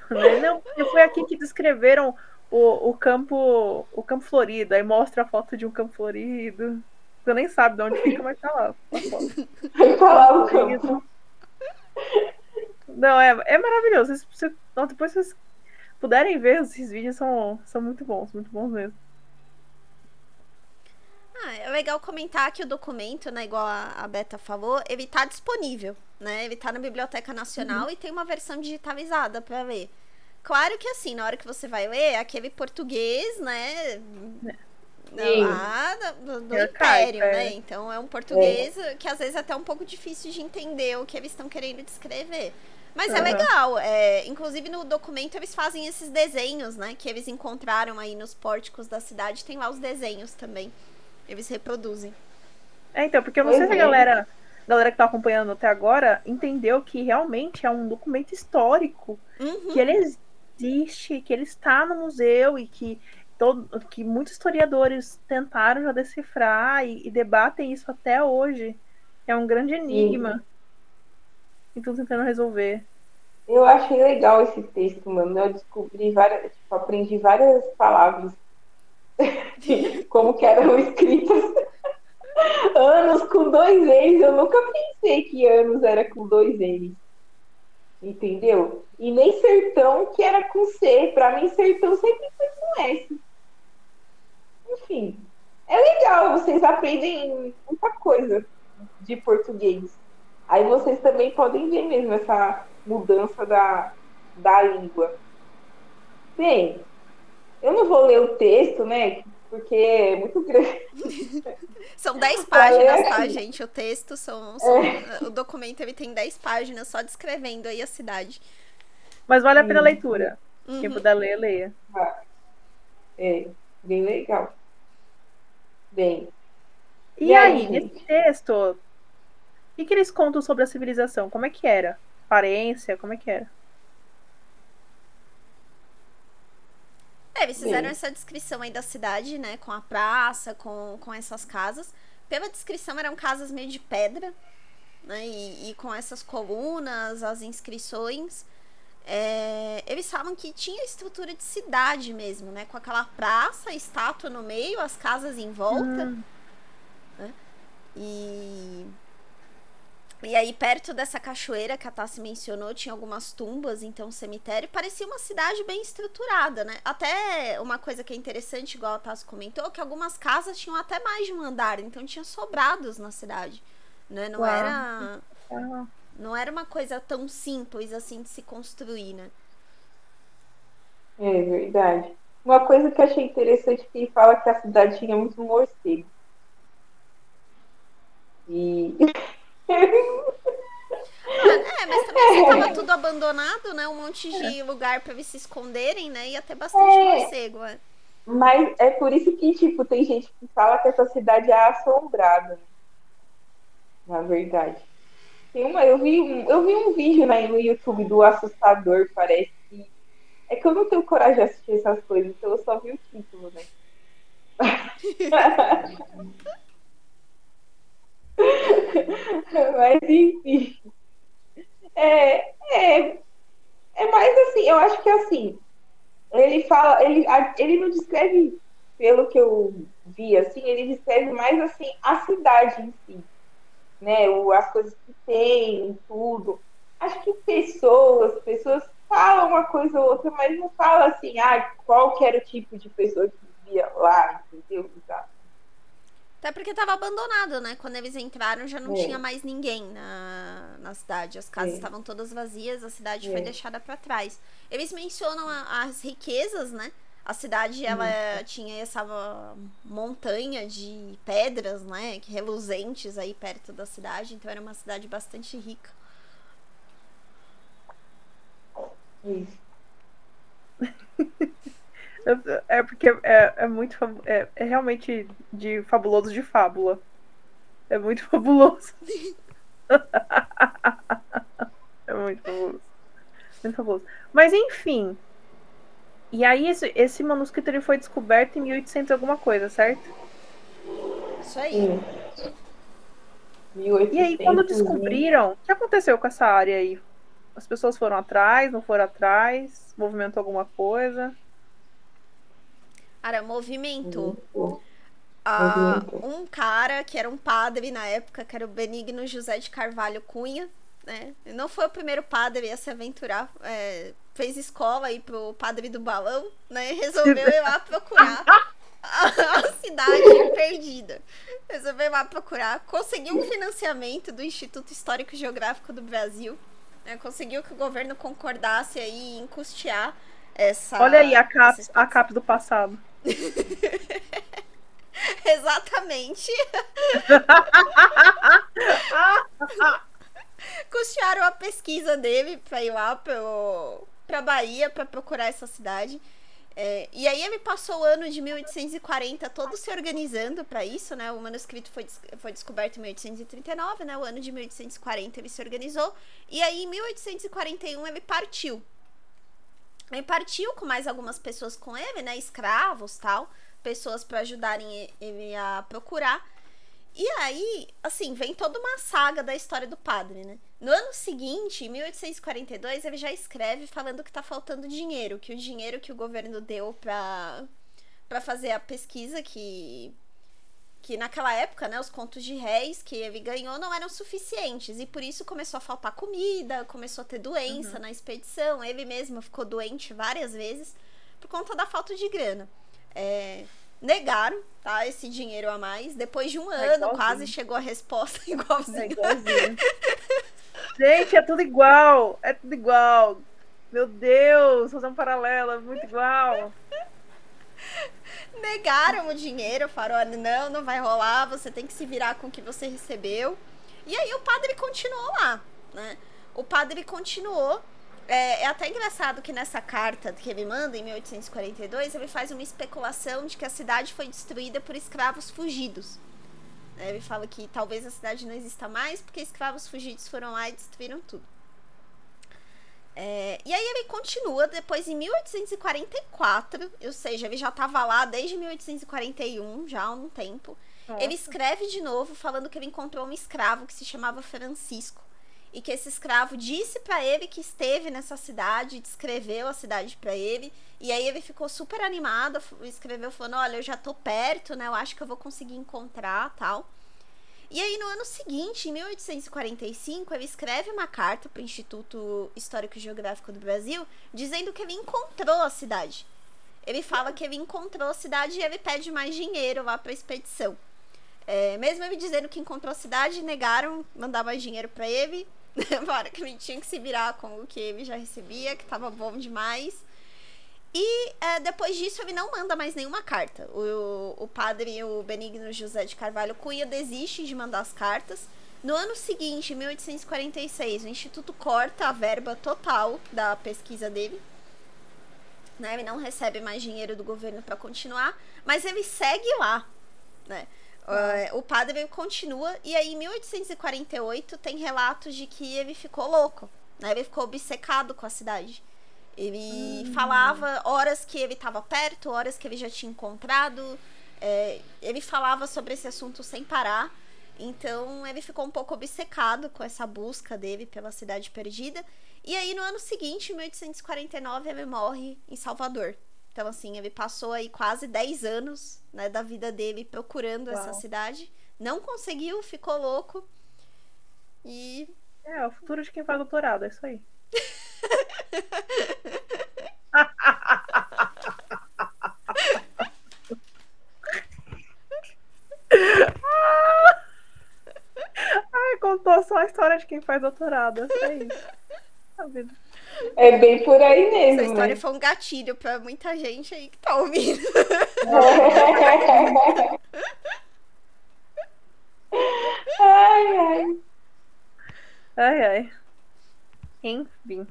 Né? Não, foi aqui que descreveram o, o campo o campo florido, aí mostra a foto de um campo florido. Você nem sabe de onde fica, mas tá lá. foto. Vai falar o campo. Não, é, é maravilhoso. Vocês- vocês- não, depois vocês puderem ver, esses vídeos são, são muito bons, muito bons mesmo. Ah, é legal comentar que o documento, né, igual a, Beta falou, ele tá disponível, né? Ele tá na Biblioteca Nacional e tem uma versão digitalizada para ler. Claro que assim, na hora que você vai ler, aquele português, né? Sim. Lá do, do É Império, é. né? Então é um português que às vezes é até um pouco difícil de entender o que eles estão querendo descrever. Mas é Aham. legal. É, inclusive no documento eles fazem esses desenhos, né? Que eles encontraram aí nos pórticos da cidade. Tem lá os desenhos também. Eles reproduzem. É, então, porque eu não sei se a é. galera, a galera que tá acompanhando até agora entendeu que realmente é um documento histórico, Uhum. que ele existe, que ele está no museu e que, todo, que muitos historiadores tentaram já decifrar e, e debatem isso até hoje. É um grande enigma. E estão tentando resolver. Eu achei legal esse texto, mano. Eu descobri várias, tipo, aprendi várias palavras. Como que eram escritas. anos com dois N's. Eu nunca pensei que anos era com dois N's. Entendeu? E nem sertão que era com C. Pra mim, sertão sempre foi com S. Enfim. É legal, vocês aprendem muita coisa de português. Aí vocês também podem ver mesmo essa mudança da, da língua. Bem, eu não vou ler o texto, né? Porque é muito grande. São 10 páginas, tá, Parece. gente? O texto são. são- O documento ele tem 10 páginas só descrevendo aí a cidade. Mas vale a pena a Hum. leitura. Uhum. Quem puder ler, leia. É, bem legal. Bem, E, E aí, aí, nesse texto, o que, que eles contam sobre a civilização? Como é que era? Aparência, como é que era? É, eles fizeram Bem. essa descrição aí da cidade, né? Com a praça, com, com essas casas. Pela descrição, eram casas meio de pedra, né? E, e com essas colunas, as inscrições. É, eles falam que tinha estrutura de cidade mesmo, né? Com aquela praça, estátua no meio, as casas em volta. Hum, E. E aí, perto dessa cachoeira que a Tassi mencionou, tinha algumas tumbas, então cemitério. Parecia uma cidade bem estruturada, né? Até uma coisa que é interessante, igual a Tassi comentou, que algumas casas tinham até mais de um andar, então tinha sobrados na cidade. né? Não Uau. era Ah, não era uma coisa tão simples assim de se construir, né? É verdade. Uma coisa que eu achei interessante que ele fala que a cidade tinha muito morcego. E É, mas também se tava tudo abandonado, né? Um monte de lugar pra eles se esconderem, né? Ia ter bastante É. morcego, é. Mas é por isso que, tipo, tem gente que fala que essa cidade é assombrada. Na verdade. Tem uma, eu, vi um, eu vi um vídeo né, no YouTube do Assustador, parece que. É que eu não tenho coragem de assistir essas coisas, então eu só vi o título, né? Mas enfim. É, é, é mais assim, eu acho que assim, ele fala, ele, ele não descreve, pelo que eu vi, assim, ele descreve mais assim a cidade em si, né? O, as coisas que tem, tudo. Acho que pessoas, pessoas falam uma coisa ou outra, mas não fala assim, ah, qual que era o tipo de pessoa que vivia lá, entendeu? Até porque tava abandonado, né? Quando eles entraram já não É. tinha mais ninguém na, na cidade. As casas É. estavam todas vazias, a cidade É. foi deixada pra trás. Eles mencionam a- as riquezas, né? A cidade, ela tinha essa montanha de pedras, né? Reluzentes aí perto da cidade. Então era uma cidade bastante rica. Isso. É porque é, é muito. É, é realmente de fabuloso de fábula. É muito fabuloso. é muito fabuloso. Muito fabuloso. Mas enfim. E aí, esse, esse manuscrito ele foi descoberto em 1800 e alguma coisa, certo? Isso aí. Sim. 1800 E aí, quando descobriram, o que aconteceu com essa área aí? As pessoas foram atrás, não foram atrás? Movimentou alguma coisa? Cara, movimento. Uhum. Ah, um cara que era um padre na época, que era o Benigno José de Carvalho Cunha, né? Não foi o primeiro padre a se aventurar, é, fez escola aí pro padre do balão, né? Resolveu ir lá procurar a, cidade perdida. Resolveu ir lá procurar, conseguiu um financiamento do Instituto Histórico e Geográfico do Brasil, né? Conseguiu que o governo concordasse aí em custear essa. Olha aí a CAP, a. CAP do passado. Exatamente. Custearam a pesquisa dele pra ir lá pro, pra Bahia pra procurar essa cidade. É, e aí ele passou o ano de 1840 todo se organizando pra isso, né? O manuscrito foi, des- foi descoberto em 1839, né? O ano de 1840 ele se organizou. E aí em 1841 ele partiu. Ele partiu com mais algumas pessoas com ele, né? Escravos tal. Pessoas pra ajudarem ele a procurar. E aí, assim, vem toda uma saga da história do padre, né? No ano seguinte, em 1842, ele já escreve falando que tá faltando dinheiro, que o dinheiro que o governo deu pra, pra fazer a pesquisa, que, que naquela época, né, os contos de réis que ele ganhou não eram suficientes, e por isso começou a faltar comida, começou a ter doença na expedição, ele mesmo ficou doente várias vezes por conta da falta de grana. É, negaram, tá, esse dinheiro a mais. Depois de um É ano, igualzinho. quase chegou a resposta É igualzinho. igualzinho. Gente, é tudo igual. É tudo igual. Meu Deus, fazer um paralelo, é muito igual. Negaram o dinheiro, falaram, não, não vai rolar, você tem que se virar com o que você recebeu. E aí o padre continuou lá, né? O padre continuou. É, é até engraçado que nessa carta que ele manda, em 1842, ele faz uma especulação de que a cidade foi destruída por escravos fugidos. É, Ele fala que talvez a cidade não exista mais porque escravos fugidos foram lá e destruíram tudo. É, e aí ele continua depois em 1844, ou seja, ele já estava lá desde 1841, já há um tempo. Ele escreve de novo falando que ele encontrou um escravo que se chamava Francisco e que esse escravo disse para ele que esteve nessa cidade, descreveu a cidade para ele, e aí ele ficou super animado, escreveu falando: "Olha, eu já tô perto, né? Eu acho que eu vou conseguir encontrar, tal". E aí no ano seguinte, em 1845, ele escreve uma carta para o Instituto Histórico e Geográfico do Brasil, dizendo que ele encontrou a cidade. Ele fala que ele encontrou a cidade e ele pede mais dinheiro lá para a expedição. É, mesmo ele dizendo que encontrou a cidade, negaram mandar mais dinheiro para ele. Falaram que ele tinha que se virar com o que ele já recebia, que tava bom demais. E é, depois disso ele não manda mais nenhuma carta. O, o padre, o Benigno José de Carvalho Cunha, desiste de mandar as cartas. No ano seguinte, 1846, o Instituto corta a verba total da pesquisa dele. Né? Ele não recebe mais dinheiro do governo para continuar, mas ele segue lá. Né? Uh, o padre continua, e aí em 1848 tem relatos de que ele ficou louco. Né? Ele ficou obcecado com a cidade. Ele hum. falava horas que ele estava perto, horas que ele já tinha encontrado. É, ele falava sobre esse assunto sem parar. Então ele ficou um pouco obcecado com essa busca dele pela cidade perdida. E aí no ano seguinte, em 1849, ele morre em Salvador. Então, assim, ele passou aí quase 10 anos né, da vida dele procurando Uau. essa cidade. Não conseguiu, ficou louco. E. É, o futuro de quem faz doutorado, é isso aí. Ai, contou só a história de quem faz doutorado. É isso. É bem por aí mesmo. Essa história né? foi um gatilho pra muita gente aí que tá ouvindo. ai, ai. Ai, ai. Enfim.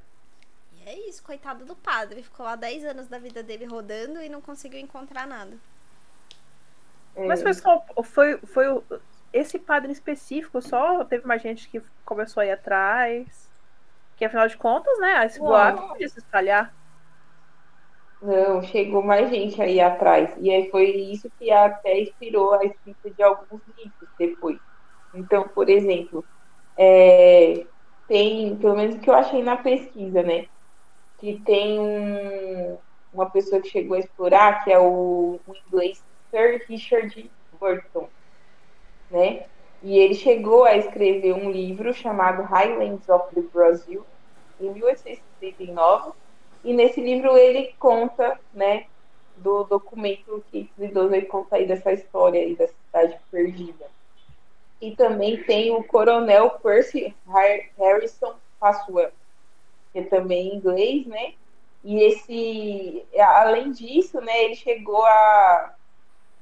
E é isso, coitado do padre. Ficou lá 10 anos da vida dele rodando e não conseguiu encontrar nada. Mas foi só. Foi, foi esse padre em específico só? Teve mais gente que começou a ir atrás? Que afinal de contas, né? Esse boato podia se espalhar. Não, chegou mais gente aí atrás. E aí foi isso que até inspirou a escrita de alguns livros depois. Então, por exemplo, é, tem, pelo menos o que eu achei na pesquisa, né? Que tem um, uma pessoa que chegou a explorar, que é o, o inglês Sir Richard Burton, né? E ele chegou a escrever um livro chamado Highlands of the Brazil, em 1869, e nesse livro ele conta, né, do documento que Idoso ele conta aí dessa história aí da cidade perdida. E também tem o coronel Percy Harrison Paswell, que é também inglês, né? E esse, além disso, né, ele chegou a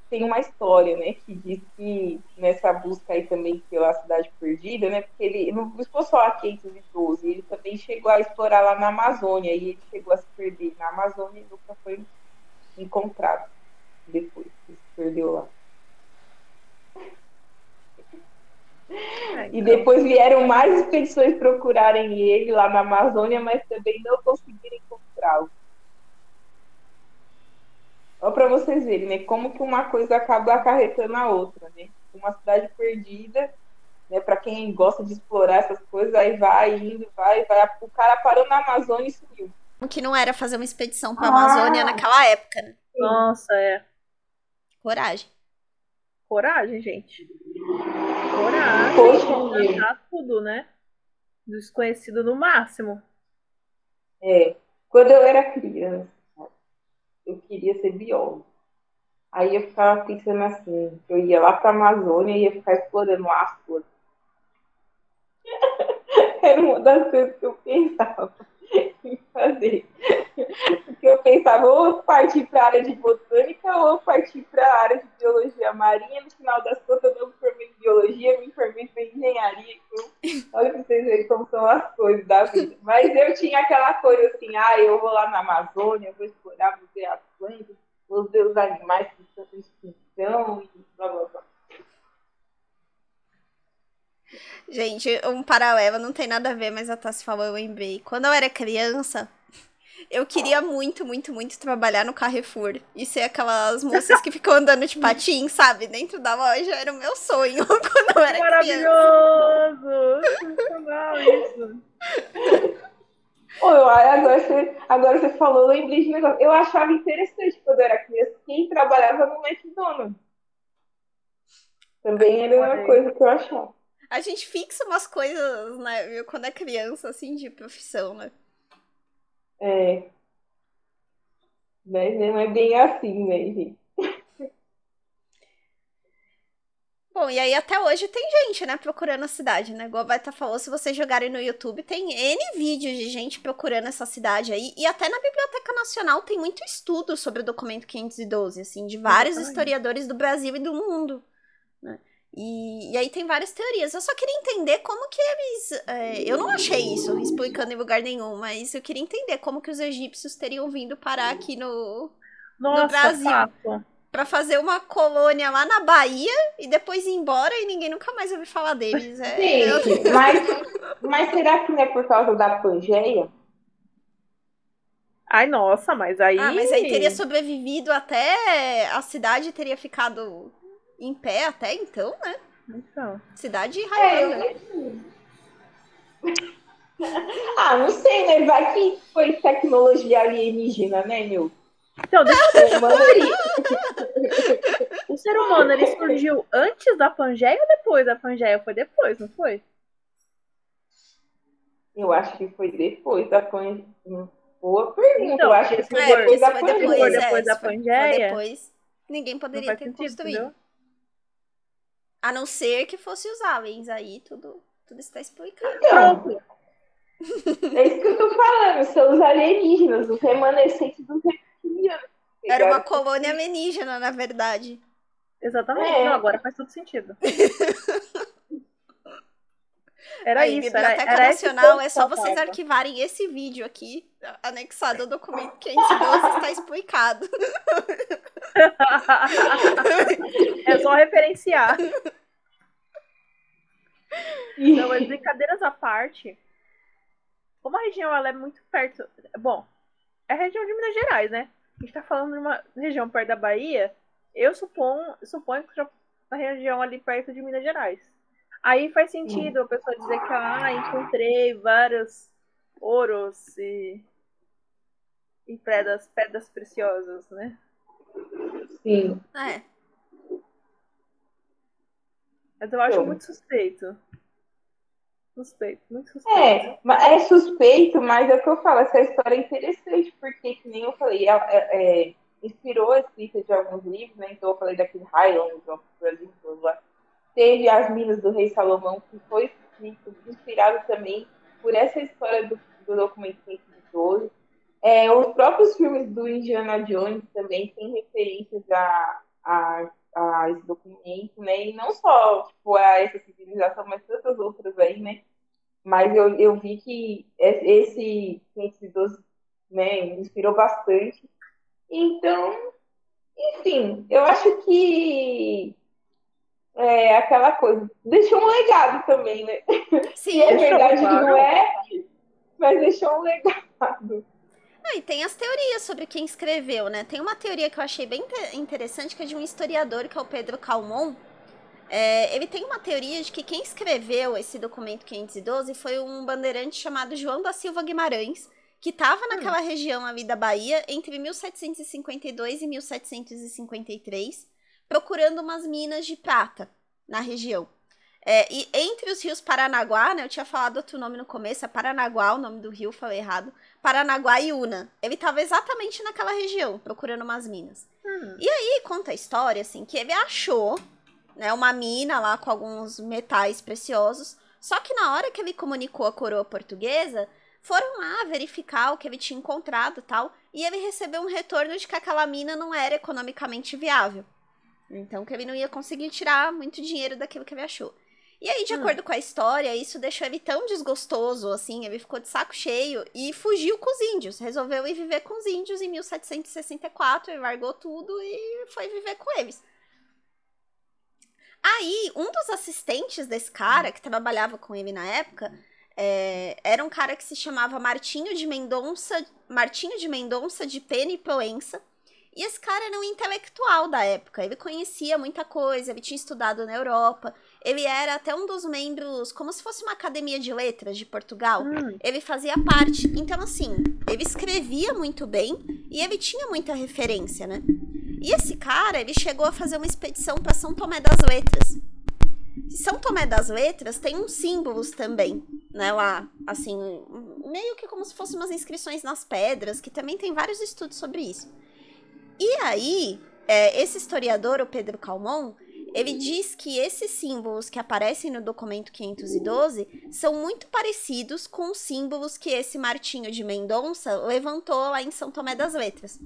tem uma história, né, que diz que nessa busca aí também pela cidade perdida, né, porque ele não buscou só a 512, ele também chegou a explorar lá na Amazônia e ele chegou a se perder na Amazônia e nunca foi encontrado depois, se perdeu lá. E depois vieram mais expedições procurarem ele lá na Amazônia, mas também não conseguiram encontrá-lo. Olha para vocês verem, né? Como que uma coisa acaba acarretando a outra, né? Uma cidade perdida, né? Para quem gosta de explorar essas coisas, aí vai indo, vai, vai. O cara parou na Amazônia e sumiu. O que não era fazer uma expedição para a ah, Amazônia naquela época, né? Nossa, é. Coragem. Coragem, gente. Coragem. Poxa, tudo, né? Desconhecido no máximo. É. Quando eu era criança, eu queria ser biólogo. Aí eu ficava pensando assim, eu ia lá para a Amazônia e ia ficar explorando as flores. Era uma das coisas que eu pensava fazer. Porque eu pensava ou partir para a área de botânica ou partir para a área de biologia marinha. No final das contas, eu não me formei em biologia, me formei em engenharia. Então, olha para vocês verem como são as coisas da vida. Mas eu tinha aquela coisa assim, ah, eu vou lá na Amazônia, vou explorar, vou ver as plantas, vou ver os animais que estão em extinção e blá blá blá. Gente, um paralelo não tem nada a ver, mas a Tassi falou, eu lembrei. Quando eu era criança, eu queria muito, muito, muito trabalhar no Carrefour e ser aquelas moças que ficam andando de patins, sabe? Dentro da loja. Era o meu sonho quando eu era Maravilhoso! criança. Maravilhoso! isso. Oh, agora, você, agora você falou, eu lembrei de um negócio. Eu achava interessante quando eu era criança quem trabalhava no McDonald's. Também era uma coisa que eu achava. A gente fixa umas coisas, né, quando é criança, assim, de profissão, né? É. Mas não é bem assim, né, gente? Bom, e aí até hoje tem gente, né, procurando a cidade, né? Igual a Beta falou, se vocês jogarem no YouTube, tem N vídeos de gente procurando essa cidade aí. E até na Biblioteca Nacional tem muito estudo sobre o documento 512, assim, de vários historiadores do Brasil e do mundo, né? E, e aí tem várias teorias. Eu só queria entender como que eles... é, eu não achei isso explicando em lugar nenhum, mas eu queria entender como que os egípcios teriam vindo parar aqui no... Nossa, Brasil. fato. Pra fazer uma colônia lá na Bahia e depois ir embora e ninguém nunca mais ouviu falar deles. É, eu- Gente, mas, mas será que não é por causa da Pangeia? Ai, nossa, mas aí. Ah, mas aí teria sobrevivido até. A cidade teria ficado em pé até então, né? Então. Cidade É, eu raiando. Ah, não sei, né? Vai que foi tecnologia alienígena, né, meu? Então, deixa eu aí. O ser humano, ele surgiu antes da Pangeia ou depois da Pangeia? Foi depois, não foi? Eu acho que foi depois da Pangeia. Boa pergunta. Então, eu acho que foi É, for- porque depois da foi Pangeia. depois, é, depois da Pangeia, depois, ninguém poderia ter sentido, construído. entendeu? A não ser que fosse os aliens aí, tudo, tudo está explicado. Então, é isso que eu tô falando. São os alienígenas, os remanescentes dos reptilianos. Era uma colônia alienígena, na verdade. Exatamente. É. Não, agora faz todo sentido. Era Aí, isso. Era, Biblioteca era esse Nacional, é só que vocês arquivarem esse vídeo aqui, anexado ao documento 512, está explicado. é só referenciar. Não, mas brincadeiras à parte, como a região ela é muito perto. Bom, é a região de Minas Gerais, né? A gente tá falando de uma região perto da Bahia. Eu suponho, suponho que seja uma região ali perto de Minas Gerais. Aí faz sentido a pessoa dizer que ah, encontrei vários ouros e, e pedras, pedras preciosas, né? Sim. É. Mas eu acho muito suspeito. Suspeito, muito suspeito. É, mas é suspeito, mas é o que eu falo, essa história é interessante, porque, que nem eu falei, é, é- é, inspirou a escrita de alguns livros, né? Então eu falei daquele Highland, of Brasil, lá. Teve as Minas do Rei Salomão, que foi escrito, inspirado também por essa história do, do documento 512. É, os próprios filmes do Indiana Jones também têm referências a, a, a esse documento, né? E não só tipo, a essa civilização, mas tantas outras aí, né? Mas eu, eu vi que esse 512 né, inspirou bastante. Então, enfim, eu acho que é aquela coisa. Deixou um legado também, né? Sim, é verdade que claro. não é, mas deixou um legado. Ah, e tem as teorias sobre quem escreveu, né? Tem uma teoria que eu achei bem inte- interessante, que é de um historiador, que é o Pedro Calmon. É, ele tem uma teoria de que quem escreveu esse documento 512 foi um bandeirante chamado João da Silva Guimarães, que estava naquela região ali da Bahia entre 1752 e 1753, procurando umas minas de prata na região. É, e entre os rios Paranaguá, né? Eu tinha falado outro nome no começo, é Paranaguá, o nome do rio, falei errado. Paranaguá e Una. Ele estava exatamente naquela região, procurando umas minas. Hum. E conta a história, assim, que ele achou, né, uma mina lá com alguns metais preciosos. Só que na hora que ele comunicou a coroa portuguesa, foram lá verificar o que ele tinha encontrado e tal. E ele recebeu um retorno de que aquela mina não era economicamente viável. Então, que ele não ia conseguir tirar muito dinheiro daquilo que ele achou. E aí, de Hum. acordo com a história, isso deixou ele tão desgostoso, assim, ele ficou de saco cheio e fugiu com os índios. Resolveu ir viver com os índios em 1764, ele largou tudo e foi viver com eles. Aí, um dos assistentes desse cara, que trabalhava com ele na época, é, era um cara que se chamava Martinho de Mendonça, Martinho de Mendonça de Pena e Proença. E esse cara era um intelectual da época. Ele conhecia muita coisa, ele tinha estudado na Europa. Ele era até um dos membros, como se fosse uma academia de letras de Portugal. Hum. Ele fazia parte. Então, assim, ele escrevia muito bem e ele tinha muita referência, né? E esse cara, ele chegou a fazer uma expedição para São Tomé das Letras. E São Tomé das Letras tem uns símbolos também, né, lá, assim, meio que como se fossem umas inscrições nas pedras, que também tem vários estudos sobre isso. E aí, é, esse historiador, o Pedro Calmon, ele diz que esses símbolos que aparecem no documento 512 são muito parecidos com os símbolos que esse Martinho de Mendonça levantou lá em São Tomé das Letras.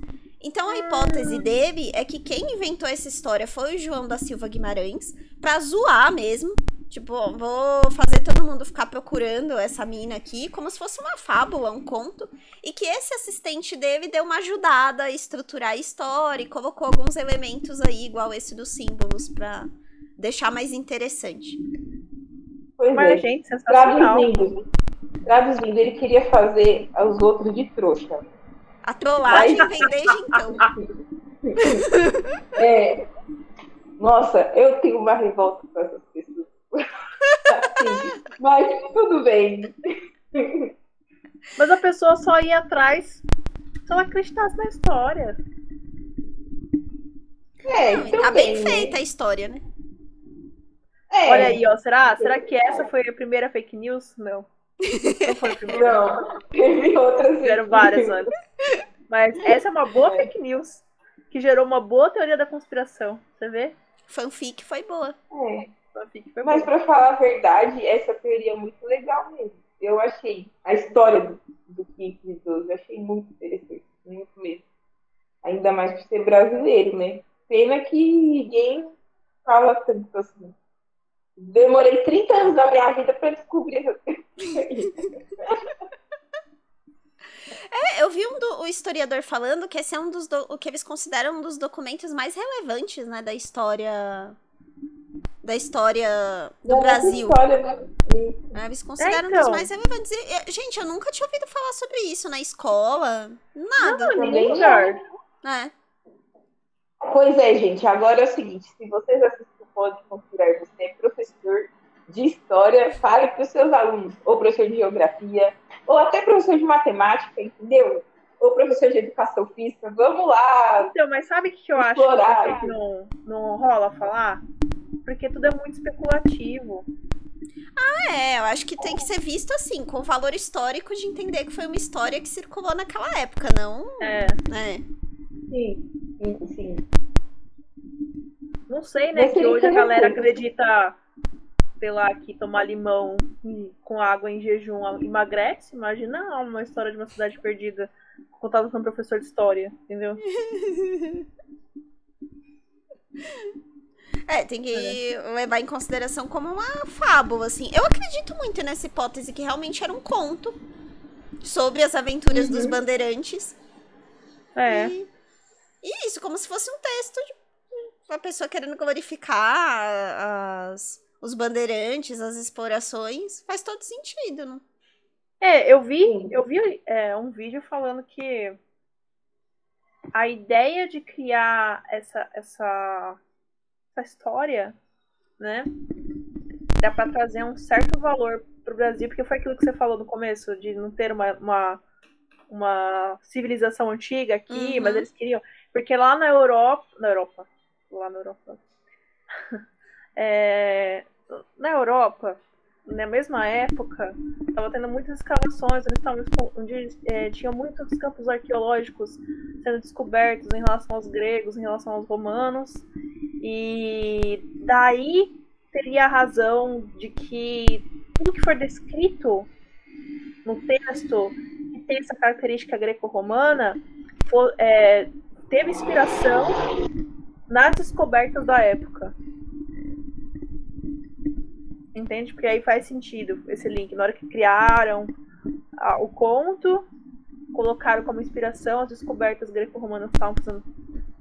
Então a hipótese dele é que quem inventou essa história foi o João da Silva Guimarães, pra zoar mesmo. Tipo, vou fazer todo mundo ficar procurando essa mina aqui, como se fosse uma fábula, um conto. E que esse assistente dele deu uma ajudada a estruturar a história e colocou alguns elementos aí, igual esse dos símbolos, pra deixar mais interessante. Pois Mas, é. gente, sensacional. Traduzindo, traduzindo, ele queria fazer os outros de trouxa. A trollagem vem desde então. É, nossa, eu tenho uma revolta com essas. Assim, mas tudo bem. Mas a pessoa só ia atrás se ela acreditasse na história. É, Não, e tá também, bem né? feita a história, né? É, Olha aí, ó. Será, será que essa foi a primeira fake news? Não. Não foi a primeira. Não, teve outras. Tiveram várias antes. Mas essa é uma boa fake news. Que gerou uma boa teoria da conspiração. Você vê? Fanfic foi boa. É. Foi Mas boa. pra falar a verdade, essa teoria é muito legal mesmo. Eu achei a história do, do 512, eu achei muito interessante, muito mesmo. Ainda mais por ser brasileiro, né? Pena que ninguém fala tanto assim. Demorei 30 anos da minha vida pra descobrir essa teoria. É, eu vi um do, o historiador falando que esse é um dos do- o que eles consideram um dos documentos mais relevantes, né, da história da história do Da Brasil. História, né? né? Eles consideram um então. dos mais relevantes. Gente, eu nunca tinha ouvido falar sobre isso na escola. Nada, Não, não. lugar. né? Pois é, gente. Agora é o seguinte: se vocês assistem o Pode Conspirar, você é professor de história, fale para os seus alunos, ou professor de geografia, ou até professor de matemática, entendeu? Ou professor de educação física. Vamos lá! Então, mas sabe o que eu acho que não, não rola falar? Porque tudo é muito especulativo. É, eu acho que tem que ser visto assim, com o valor histórico de entender que foi uma história que circulou naquela época, não, É, né? Sim, sim, sim. não sei, né? Mas Que hoje a galera acredita, sei lá, que tomar limão com água em jejum emagrece. Imagina uma história de uma cidade perdida contada por um professor de história, entendeu? É, tem que levar em consideração como uma fábula, assim. Eu acredito muito nessa hipótese que realmente era um conto sobre as aventuras dos bandeirantes. É. E, e isso, como se fosse um texto de uma pessoa querendo glorificar as, os bandeirantes, as explorações. Faz todo sentido, né? É, eu vi, eu vi é, um vídeo falando que a ideia de criar essa, essa, essa história, né, era para trazer um certo valor pro Brasil, porque foi aquilo que você falou no começo, de não ter uma, uma, uma civilização antiga aqui, Uhum. mas eles queriam. Porque lá na Europa. Na Europa. Lá na Europa. é, na Europa, na mesma época, estava tendo muitas escavações, eles estavam onde é, tinha muitos campos arqueológicos sendo descobertos em relação aos gregos, em relação aos romanos, e daí teria a razão de que tudo que for descrito no texto que tem essa característica greco-romana é, teve inspiração nas descobertas da época. Entende? Porque aí faz sentido esse link. Na hora que criaram ah, o conto, colocaram como inspiração as descobertas greco-romanas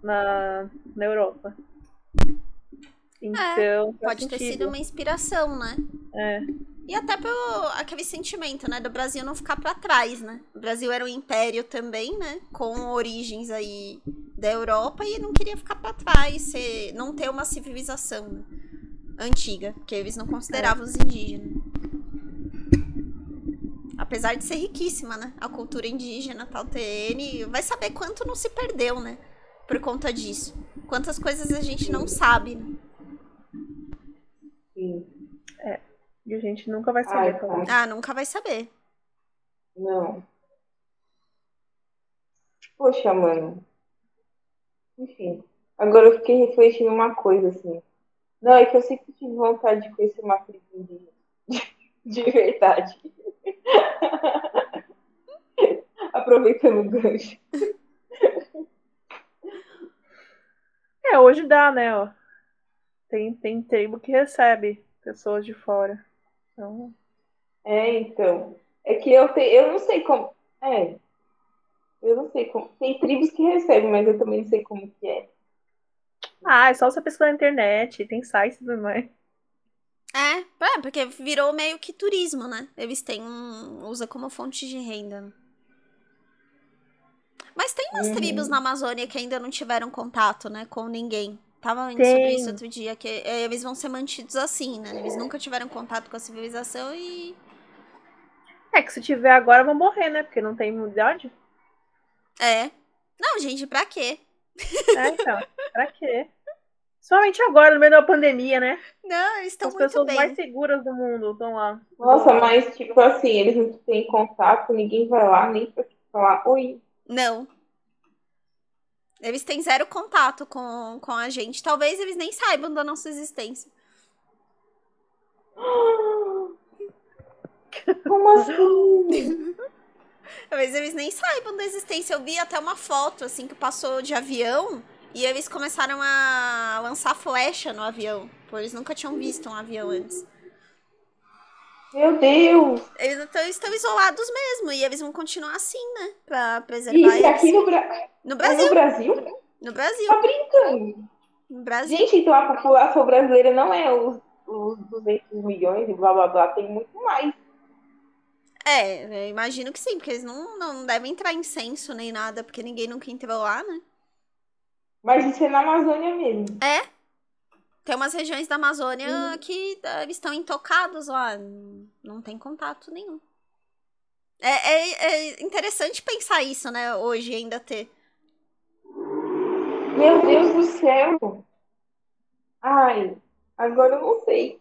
na, na Europa. Então, faz Pode ter sentido. sido uma inspiração, né? É. E até pelo aquele sentimento, né, do Brasil não ficar pra trás, né? O Brasil era um império também, né, com origens aí da Europa e não queria ficar pra trás, ser, não ter uma civilização né, antiga, porque eles não consideravam os indígenas. Apesar de ser riquíssima, né? A cultura indígena, tal, TN, vai saber quanto não se perdeu, né? Por conta disso. Quantas coisas a gente não sabe, né? sim. E a gente nunca vai saber. Ai. Ah, nunca vai saber. Não. Poxa, mano. Enfim. Agora eu fiquei refletindo uma coisa, assim. Não, é que eu sempre tive vontade de conhecer uma tribo indígena. De verdade. Aproveitando o gancho. É, hoje dá, né? Ó. Tem, tem tribo que recebe pessoas de fora. Então... É, então. É que eu, te, eu não sei como. É. Eu não sei como. Tem tribos que recebem, mas eu também não sei como que é. Ah, é só você pesquisar na internet, tem sites e tudo mais. É, é, porque virou meio que turismo, né? Eles têm um. usa como fonte de renda. Mas tem umas Uhum. tribos na Amazônia que ainda não tiveram contato, né, com ninguém. Tava Tem. sobre isso outro dia, que é, eles vão ser mantidos assim, né? Eles nunca tiveram contato com a civilização e. É que se tiver agora vão morrer, né? Porque não tem imunidade. É. Não, gente, pra quê? É, então. pra quê? Somente agora, no meio da pandemia, né? Não, eles estão As muito pessoas bem. mais seguras do mundo estão lá. Nossa, mas tipo assim, eles não têm contato, ninguém vai lá nem pra falar oi. Não. Eles têm zero contato com, com a gente. Talvez eles nem saibam da nossa existência. Como assim? Talvez eles nem saibam da existência. Eu vi até uma foto, assim, que passou de avião. E eles começaram a lançar flecha no avião. Pô, eles nunca tinham visto um avião antes. Meu Deus! Eles estão, estão isolados mesmo. E eles vão continuar assim, né? Pra preservar Isso aqui no, Bra... No é Brasil. no Brasil? No Brasil. Tá brincando. No Brasil. Gente, então a população brasileira não é os, os 200 milhões e blá blá blá, tem muito mais. É, eu imagino que sim, porque eles não, não devem entrar em censo nem nada, porque ninguém nunca entrou lá, né? Mas isso é na Amazônia mesmo. É. Tem umas regiões da Amazônia que ah, eles estão intocados lá. Não tem contato nenhum. É, é, é interessante pensar isso, né? Hoje ainda ter. Meu Deus do céu! Ai, agora eu não sei.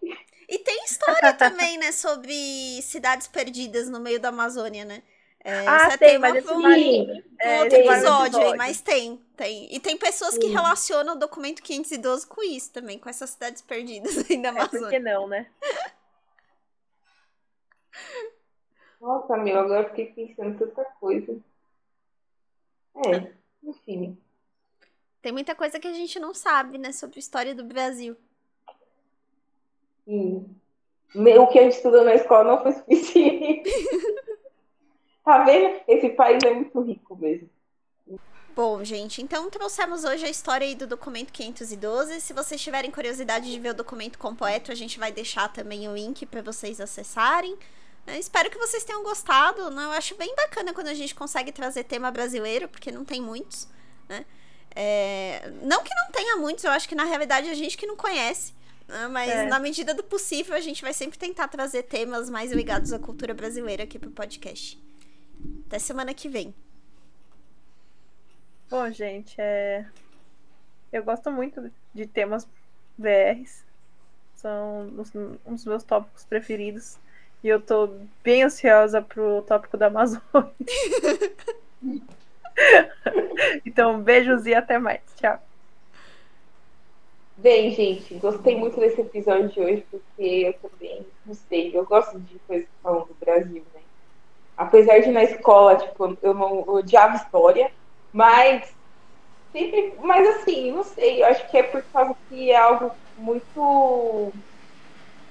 E tem história também, né? Sobre cidades perdidas no meio da Amazônia, né? É, Ah, é tem, mas esse um- vale. É, outro episódio aí, mas tem, tem. E tem pessoas que Sim. relacionam o documento 512 com isso também, com essas cidades perdidas aí da É, por Amazônia. que não, né? Nossa, meu, agora eu fiquei pensando em tanta coisa. É, enfim. Tem muita coisa que a gente não sabe, né, sobre a história do Brasil. Sim. O que a gente estudou na escola não foi suficiente. tá vendo? Esse país é muito rico mesmo. Bom, gente, então trouxemos hoje a história aí do documento 512. Se vocês tiverem curiosidade de ver o documento completo, a gente vai deixar também o link para vocês acessarem. Eu espero que vocês tenham gostado. Né? Eu acho bem bacana quando a gente consegue trazer tema brasileiro, porque não tem muitos. Né? É, Não que não tenha muitos, eu acho que na realidade a gente que não conhece. né? Mas É. na medida do possível, a gente vai sempre tentar trazer temas mais ligados à cultura brasileira aqui pro podcast. Até semana que vem. Bom, gente, é... eu gosto muito de temas VRs. São os- um dos meus tópicos preferidos. E eu tô bem ansiosa pro tópico da Amazônia. então, beijos e até mais. Tchau. Bem, gente, gostei muito desse episódio de hoje, porque eu também, não sei, eu gosto de coisas que falam do Brasil, né? Apesar de na escola, tipo, eu não odiava história, mas sempre, mas assim, não sei, eu acho que é por causa que é algo muito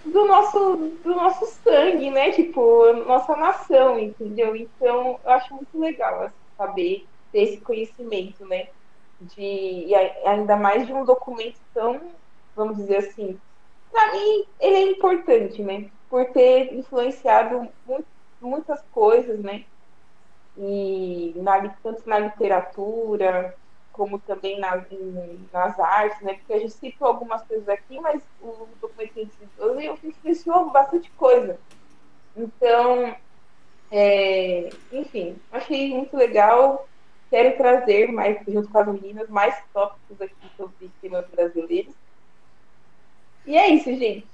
do nosso, do nosso sangue, né? Tipo, nossa nação, entendeu? Então, eu acho muito legal assim, saber ter esse conhecimento, né? De, e ainda mais de um documento tão, vamos dizer assim, para mim ele é importante, né? Por ter influenciado mu- muitas coisas, né? E na, tanto na literatura como também na- em- nas artes, né? Porque a gente citou algumas coisas aqui, mas o documento 512 influenciou bastante coisa. Então, é, enfim, achei muito legal. Quero trazer mais, junto com as meninas, mais tópicos aqui sobre temas brasileiros. E é isso, gente.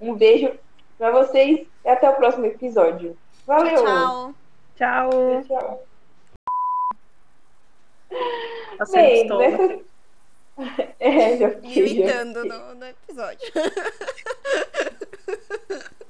Um beijo para vocês e até o próximo episódio. Valeu. Tchau. Tchau. Tchau. Tá Bem, nessa... é, já fiquei, Imitando no, no episódio.